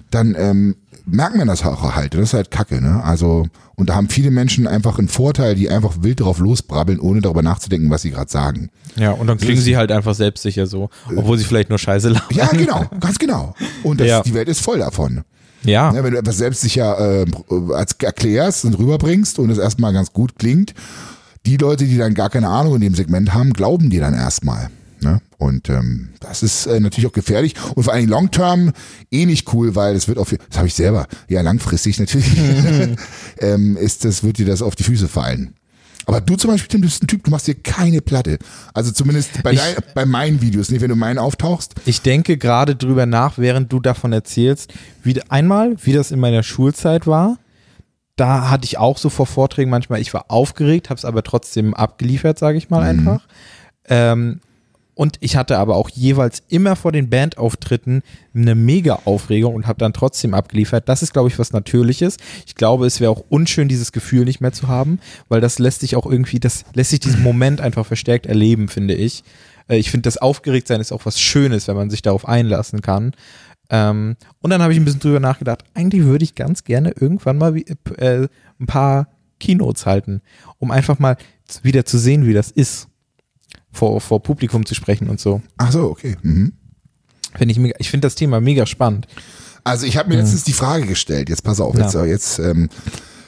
dann ähm, merkt man das auch halt. Das ist halt Kacke, ne? Also, und da haben viele Menschen einfach einen Vorteil, die einfach wild drauf losbrabbeln, ohne darüber nachzudenken, was sie gerade sagen. Ja, und dann klingen sie halt einfach selbstsicher so, obwohl sie vielleicht nur Scheiße labern. Ja, genau, ganz genau. Und das, Ja. die Welt ist voll davon. Ja. Ja, wenn du etwas selbstsicher äh, als erklärst und rüberbringst und es erstmal ganz gut klingt, die Leute, die dann gar keine Ahnung in dem Segment haben, glauben dir dann erstmal. Ne? Und ähm, das ist äh, natürlich auch gefährlich und vor allen Dingen long-term eh nicht cool, weil es wird auf, das habe ich selber, ja langfristig natürlich, ähm, ist das, wird dir das auf die Füße fallen. Aber du zum Beispiel, Tim, du bist ein Typ, du machst dir keine Platte. Also zumindest bei, Ich- dein, bei meinen Videos, nicht wenn du meinen auftauchst. Ich denke gerade drüber nach, während du davon erzählst, wie einmal, wie das in meiner Schulzeit war. Da hatte ich auch so vor Vorträgen manchmal, ich war aufgeregt, habe es aber trotzdem abgeliefert, sage ich mal einfach. Ähm, und ich hatte aber auch jeweils immer vor den Bandauftritten eine mega Aufregung und habe dann trotzdem abgeliefert. Das ist, glaube ich, was Natürliches. Ich glaube, es wäre auch unschön, dieses Gefühl nicht mehr zu haben, weil das lässt sich auch irgendwie, das lässt sich diesen Moment einfach verstärkt erleben, finde ich. Äh, Ich finde, das Aufgeregtsein ist auch was Schönes, wenn man sich darauf einlassen kann. Ähm, und dann habe ich ein bisschen drüber nachgedacht. Eigentlich würde ich ganz gerne irgendwann mal wie, äh, ein paar Keynotes halten, um einfach mal wieder zu sehen, wie das ist, vor, vor Publikum zu sprechen und so. Ach so, okay. Mhm. Finde ich mega, ich finde das Thema mega spannend. Also ich habe mir letztens die Frage gestellt, jetzt pass auf, Ja. jetzt, äh, jetzt ähm,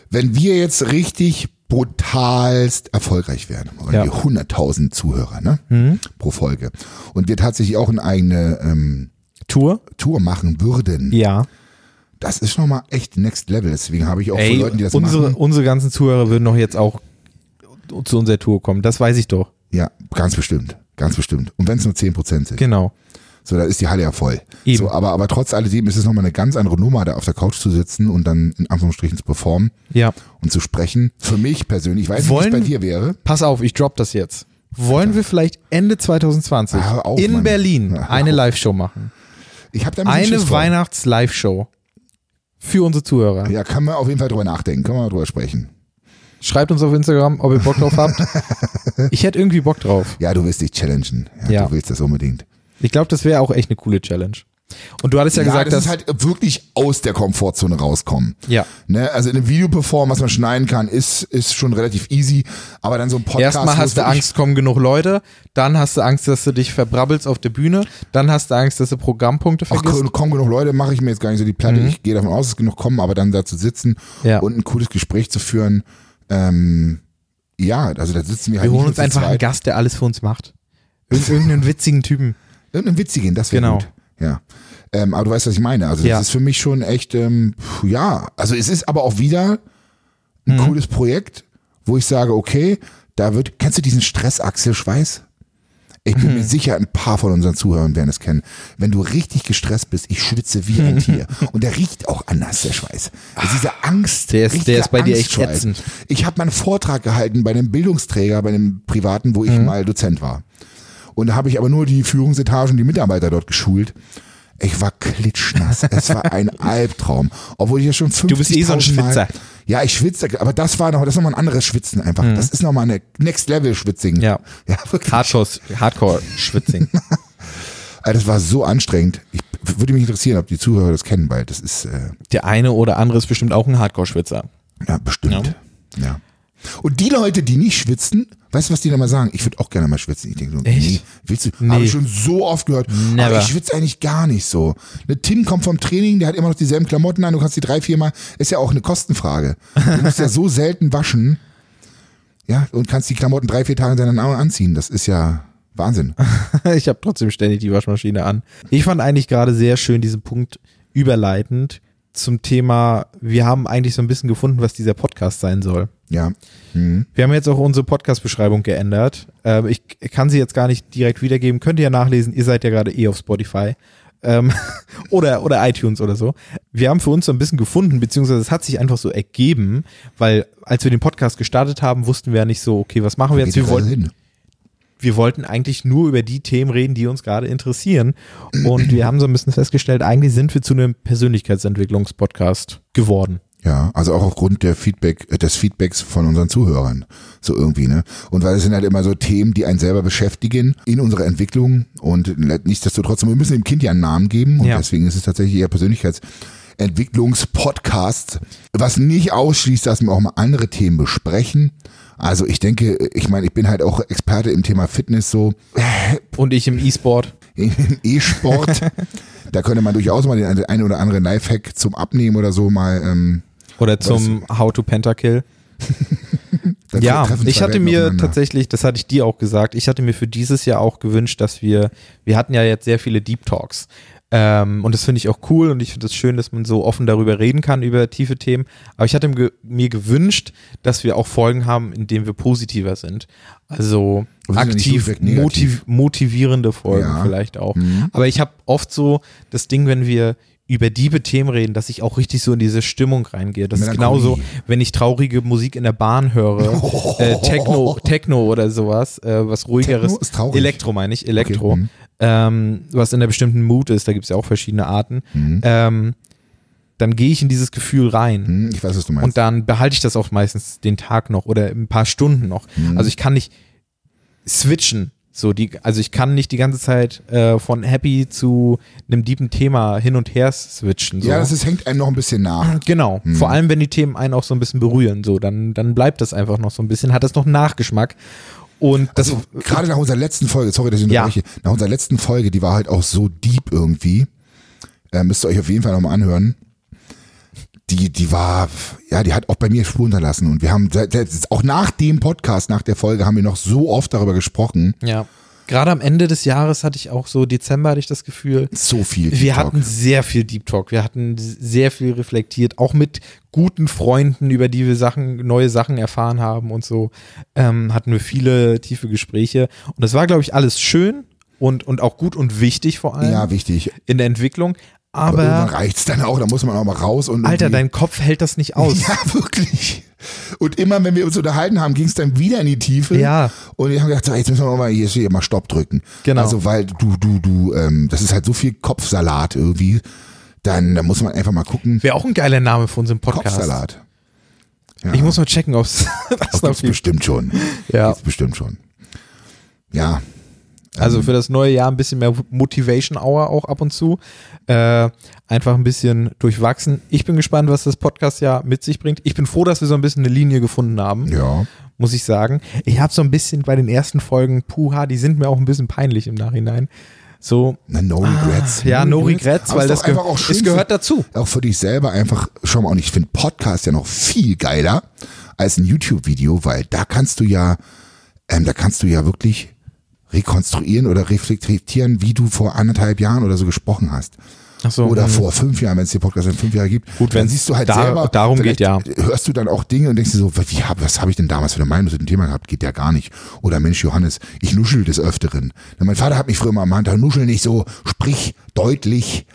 wenn wir jetzt richtig brutalst erfolgreich wären, und Ja. wir 100.000 Zuhörer ne, pro Folge und wir tatsächlich auch eine eigene ähm, Tour? Tour machen würden, Ja. das ist schon mal echt Next Level. Deswegen habe ich auch Ey, von Leuten, die das unsere, machen, unsere ganzen Zuhörer würden doch jetzt auch zu unserer Tour kommen. Das weiß ich doch. Ja, ganz bestimmt, ganz bestimmt. Und wenn es nur 10% sind, Genau. so, da ist die Halle ja voll. Eben. So, aber, aber trotz alledem ist es nochmal eine ganz andere Nummer, da auf der Couch zu sitzen und dann in Anführungsstrichen zu performen Ja. und zu sprechen. Für mich persönlich, ich weiß nicht, wie Wollen- es bei dir wäre. Pass auf, ich drop das jetzt. Wollen wir vielleicht Ende 2020 Ah, auf, in Mann. Berlin hör eine. Live-Show machen? Ich habe da ein Eine. Weihnachts-Live-Show für unsere Zuhörer. Ja, kann man auf jeden Fall drüber nachdenken, können wir mal drüber sprechen. Schreibt uns auf Instagram, ob ihr Bock drauf habt. Ich hätte irgendwie Bock drauf. Ja, du willst dich challengen. Ja, Ja. Du willst das unbedingt. Ich glaube, das wäre auch echt eine coole Challenge. Und du hattest ja, gesagt, das dass ist halt wirklich aus der Komfortzone rauskommen. ja. Ne? Also in einem Videoperform, was man schneiden kann, ist, ist schon relativ easy. Aber dann so ein Podcast. Erstmal hast du Angst, kommen genug Leute. Dann hast du Angst, dass du dich verbrabbelst auf der Bühne. Dann hast du Angst, dass du Programmpunkte Ach, vergisst. kommen, kommen genug Leute, mache ich mir jetzt gar nicht so die Platte. Ich gehe davon aus, dass genug kommen, aber dann da zu sitzen Mhm. Ja. und ein cooles Gespräch zu führen. Ähm, ja, also da sitzen wir halt Wir holen uns einfach einen. Gast, der alles für uns macht. Irgend- Irgendeinen witzigen Typen. Irgendeinen witzigen, das wäre Genau. gut. Ja. Ähm, aber du weißt, was ich meine. Also das Ja. ist für mich schon echt, ähm, ja, also es ist aber auch wieder ein Mhm. cooles Projekt, wo ich sage, okay, da wird, kennst du diesen Stressachselschweiß? Ich bin Mhm. mir sicher, ein paar von unseren Zuhörern werden es kennen. Wenn du richtig gestresst bist, ich schwitze wie ein Tier. Und der riecht auch anders, der Schweiß. Das ist diese Angst. Der ist- der ist bei dir echt Angstschweiß. ätzend. Ich habe mal einen Vortrag gehalten bei einem Bildungsträger, bei einem privaten, Mhm. wo ich mal Dozent war. Und da habe ich aber nur die Führungsetagen, die Mitarbeiter dort geschult. Ich war klitschnass. es war ein Albtraum. Obwohl ich ja schon 50 Du bist eh so ein Schwitzer. Ja, ich schwitze, aber das war noch, das ist nochmal ein anderes Schwitzen einfach. Das ist nochmal eine Next Level Schwitzing. Mhm. Ja. Ja, wirklich. Hardcore, Hardcore Schwitzing. Also das war so anstrengend. Ich würde mich interessieren, ob die Zuhörer das kennen, weil das ist äh, Der eine oder andere ist bestimmt auch ein Hardcore-Schwitzer. ja bestimmt. Ja. Und die Leute, die nicht schwitzen, weißt du, was die dann mal sagen? Ich würde auch gerne mal schwitzen. Ich denke so, Echt? nee, willst du? Nee. Habe ich schon so oft gehört. Never. Aber ich schwitze eigentlich gar nicht so. Ne, Tim kommt vom Training, der hat immer noch dieselben Klamotten an, du kannst die drei, vier Mal, ist ja auch eine Kostenfrage. Du musst ja so selten waschen. Ja, und kannst die Klamotten drei, vier Tage hintereinander anziehen. Das ist ja Wahnsinn. ich habe trotzdem ständig die Waschmaschine an. Ich fand eigentlich gerade sehr schön diesen Punkt überleitend zum Thema, wir haben eigentlich so ein bisschen gefunden, was dieser Podcast sein soll. Ja. Mhm. Wir haben jetzt auch unsere Podcast-Beschreibung geändert. Ähm, ich kann sie jetzt gar nicht direkt wiedergeben. Könnt ihr ja nachlesen. Ihr seid ja gerade eh auf Spotify. Ähm, oder, oder iTunes oder so. Wir haben für uns so ein bisschen gefunden, beziehungsweise es hat sich einfach so ergeben, weil als wir den Podcast gestartet haben, wussten wir ja nicht so, okay, was machen wir jetzt? Wir wollten, hin? Wir wollten eigentlich nur über die Themen reden, die uns gerade interessieren. Und wir haben so ein bisschen festgestellt, eigentlich sind wir zu einem Persönlichkeitsentwicklungspodcast geworden. Ja, also auch aufgrund der Feedback, äh, des Feedbacks von unseren Zuhörern. So irgendwie, ne? Und weil es sind halt immer so Themen, die einen selber beschäftigen in unserer Entwicklung und nichtsdestotrotz, wir müssen dem Kind ja einen Namen geben und Ja. deswegen ist es tatsächlich eher Persönlichkeitsentwicklungspodcast, was nicht ausschließt, dass wir auch mal andere Themen besprechen. Also ich denke, ich meine, ich bin halt auch Experte im Thema Fitness so, Und ich im E-Sport. im E-Sport. da könnte man durchaus mal den einen oder anderen Lifehack zum Abnehmen oder so mal ähm, Oder zum How to Pentakill. Ja, ich hatte Welten mir tatsächlich, das hatte ich dir auch gesagt, ich hatte mir für dieses Jahr auch gewünscht, dass wir, wir hatten ja jetzt sehr viele Deep Talks. Ähm, und das finde ich auch cool und ich finde es schön, dass man so offen darüber reden kann, über tiefe Themen. Aber ich hatte mir ge- mir gewünscht, dass wir auch Folgen haben, in denen wir positiver sind. Also aktiv motiv motivierende Folgen Ja. vielleicht auch. Mhm. Aber ich habe oft so das Ding, wenn wir über diebe Themen reden, dass ich auch richtig so in diese Stimmung reingehe. Das ist genauso, wenn ich traurige Musik in der Bahn höre, äh, Techno, Techno oder sowas, äh, was ruhigeres. Techno ist traurig. Elektro meine ich, Elektro. Okay, mhm. Ähm, was in einer bestimmten Mut ist, da gibt es ja auch verschiedene Arten. Mhm. Ähm, dann gehe ich in dieses Gefühl rein. Hm, Ich weiß, was du meinst. Und dann behalte ich das auch meistens den Tag noch oder ein paar Stunden noch. Mhm. Also ich kann nicht switchen. So die, also ich kann nicht die ganze Zeit äh, von happy zu einem deepen Thema hin und her switchen. So. ja, das ist, hängt einem noch ein bisschen nach. Genau. Vor allem, wenn die Themen einen auch so ein bisschen berühren, so, dann, dann bleibt das einfach noch so ein bisschen, hat das noch einen Nachgeschmack. Und das, Also gerade nach unserer letzten Folge, sorry, dass ich Ja. unterbreche, nach unserer letzten Folge, die war halt auch so deep irgendwie. Äh, müsst ihr euch auf jeden Fall nochmal anhören. Die, die war, ja, die hat auch bei mir Spuren hinterlassen. Und wir haben, auch nach dem Podcast, nach der Folge, haben wir noch so oft darüber gesprochen. ja. Gerade am Ende des Jahres hatte ich auch so, Dezember hatte ich das Gefühl, So viel. wir Deep Talk. hatten sehr viel Deep Talk, wir hatten sehr viel reflektiert, auch mit guten Freunden, über die wir Sachen, neue Sachen erfahren haben und so, ähm, hatten wir viele tiefe Gespräche. Und das war, glaube ich, alles schön und, und auch gut und wichtig vor allem Ja, wichtig. in der Entwicklung. Aber irgendwann Aber, reicht's dann auch, da muss man auch mal raus und. Alter, dein Kopf hält das nicht aus. Ja, wirklich. Und immer, wenn wir uns unterhalten haben, ging es dann wieder in die Tiefe. Ja. Und wir haben gedacht, so, jetzt müssen wir mal hier, hier mal Stopp drücken. Genau. Also, weil du, du, du, ähm, das ist halt so viel Kopfsalat irgendwie. Dann, da muss man einfach mal gucken. Wäre auch ein geiler Name für unseren Podcast. Kopfsalat. Ja, Ich muss mal checken, ob es das noch gibt's bestimmt schon. Ja. Gibt's bestimmt schon. Ja. Also für das neue Jahr ein bisschen mehr Motivation Hour auch ab und zu. Äh, einfach ein bisschen durchwachsen. Ich bin gespannt, was das Podcast-Jahr mit sich bringt. Ich bin froh, dass wir so ein bisschen eine Linie gefunden haben, Ja. muss ich sagen. Ich habe so ein bisschen bei den ersten Folgen, puha, die sind mir auch ein bisschen peinlich im Nachhinein. So, Na, no regrets. Ah, ja, no regrets, Aber weil das ge auch schön es gehört dazu. Auch für dich selber einfach, schau mal, und ich finde Podcast ja noch viel geiler als ein YouTube-Video, weil da kannst du ja, ähm, da kannst du ja wirklich rekonstruieren oder reflektieren, wie du vor anderthalb Jahren oder so gesprochen hast. Ach so, Oder mhm. vor fünf Jahren, wenn es den Podcast in fünf Jahren gibt. Gut, dann wenn siehst du halt da- selber. darum geht, ja. Hörst du dann auch Dinge und denkst dir so, wie, was habe ich denn damals für eine Meinung zu dem Thema gehabt? Geht ja gar nicht. Oder Mensch, Johannes, ich nuschel des Öfteren. Na, mein Vater hat mich früher mal ermahnt, nuschel nicht so, sprich deutlich.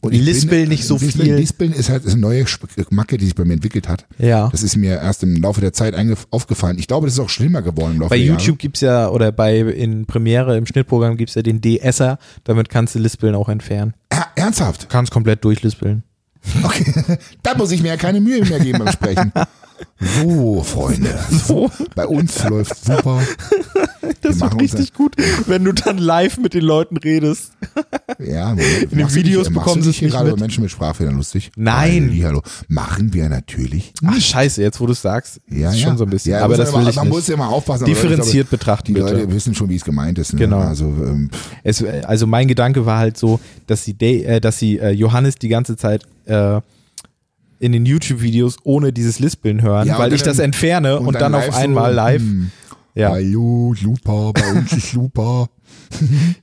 Und ich Lispel bin, nicht so Lispeln, viel. Lispeln ist halt eine neue Macke, die sich bei mir entwickelt hat. Ja. Das ist mir erst im Laufe der Zeit aufgefallen. Ich glaube, das ist auch schlimmer geworden im Laufe Bei der YouTube gibt's ja, oder bei in Premiere im Schnittprogramm gibt's ja den DSer, damit kannst du Lispeln auch entfernen. Jahre. Er, ernsthaft? Kannst komplett durchlispeln. Okay. da muss ich mir ja keine Mühe mehr geben beim Sprechen. So, Freunde. So. Bei uns läuft super. Das Wir wird richtig gut, wenn du dann live mit den Leuten redest. Ja, in den Videos bekommen sie nicht gerade mit. Menschen mit Sprachfehlern lustig. Nein. Halli, hallo. Machen wir natürlich. Ach scheiße, jetzt wo du es sagst, Ja, ja. schon so ein bisschen. Ja, aber das will immer- ich Man nicht. muss ja mal aufpassen. Differenziert glaube, betrachten, Die bitte. Leute wissen schon, wie es gemeint ist. Ne? Genau. Also, ähm, Es, also mein Gedanke war halt so, dass sie, äh, dass sie äh, Johannes die ganze Zeit äh, in den YouTube-Videos ohne dieses Lispeln hören, Ja, und weil dann- ich das entferne und, dann, live auf einmal so, live. hm, Ja. Hallo, super, bei uns ist super.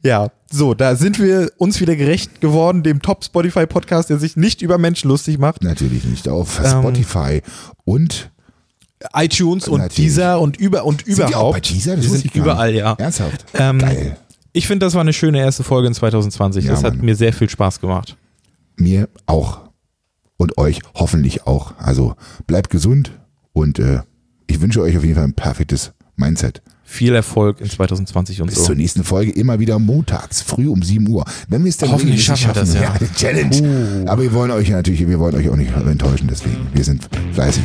Ja, so, da sind wir uns wieder gerecht geworden, dem Top-Spotify-Podcast, der sich nicht über Menschen lustig macht. Natürlich nicht auf Ähm, Spotify und iTunes und Natürlich. Deezer und über und Sind die auch überhaupt. bei Deezer? Das wusste sind überall, nicht. ja. Ernsthaft? Ähm, Geil. Ich finde, das war eine schöne erste Folge in 2020. Ja, das hat Mann. mir sehr viel Spaß gemacht. Mir auch. Und euch hoffentlich auch. Also bleibt gesund und äh, ich wünsche euch auf jeden Fall ein perfektes Mindset. Viel Erfolg in 2020 und Bis so. zur nächsten Folge immer wieder montags, früh um 7 Uhr. Wenn wir es dann Hoffentlich schaffen wir das, ja. Challenge. Uh. Aber wir wollen euch ja natürlich, wir wollen euch auch nicht enttäuschen, deswegen. Wir sind fleißig.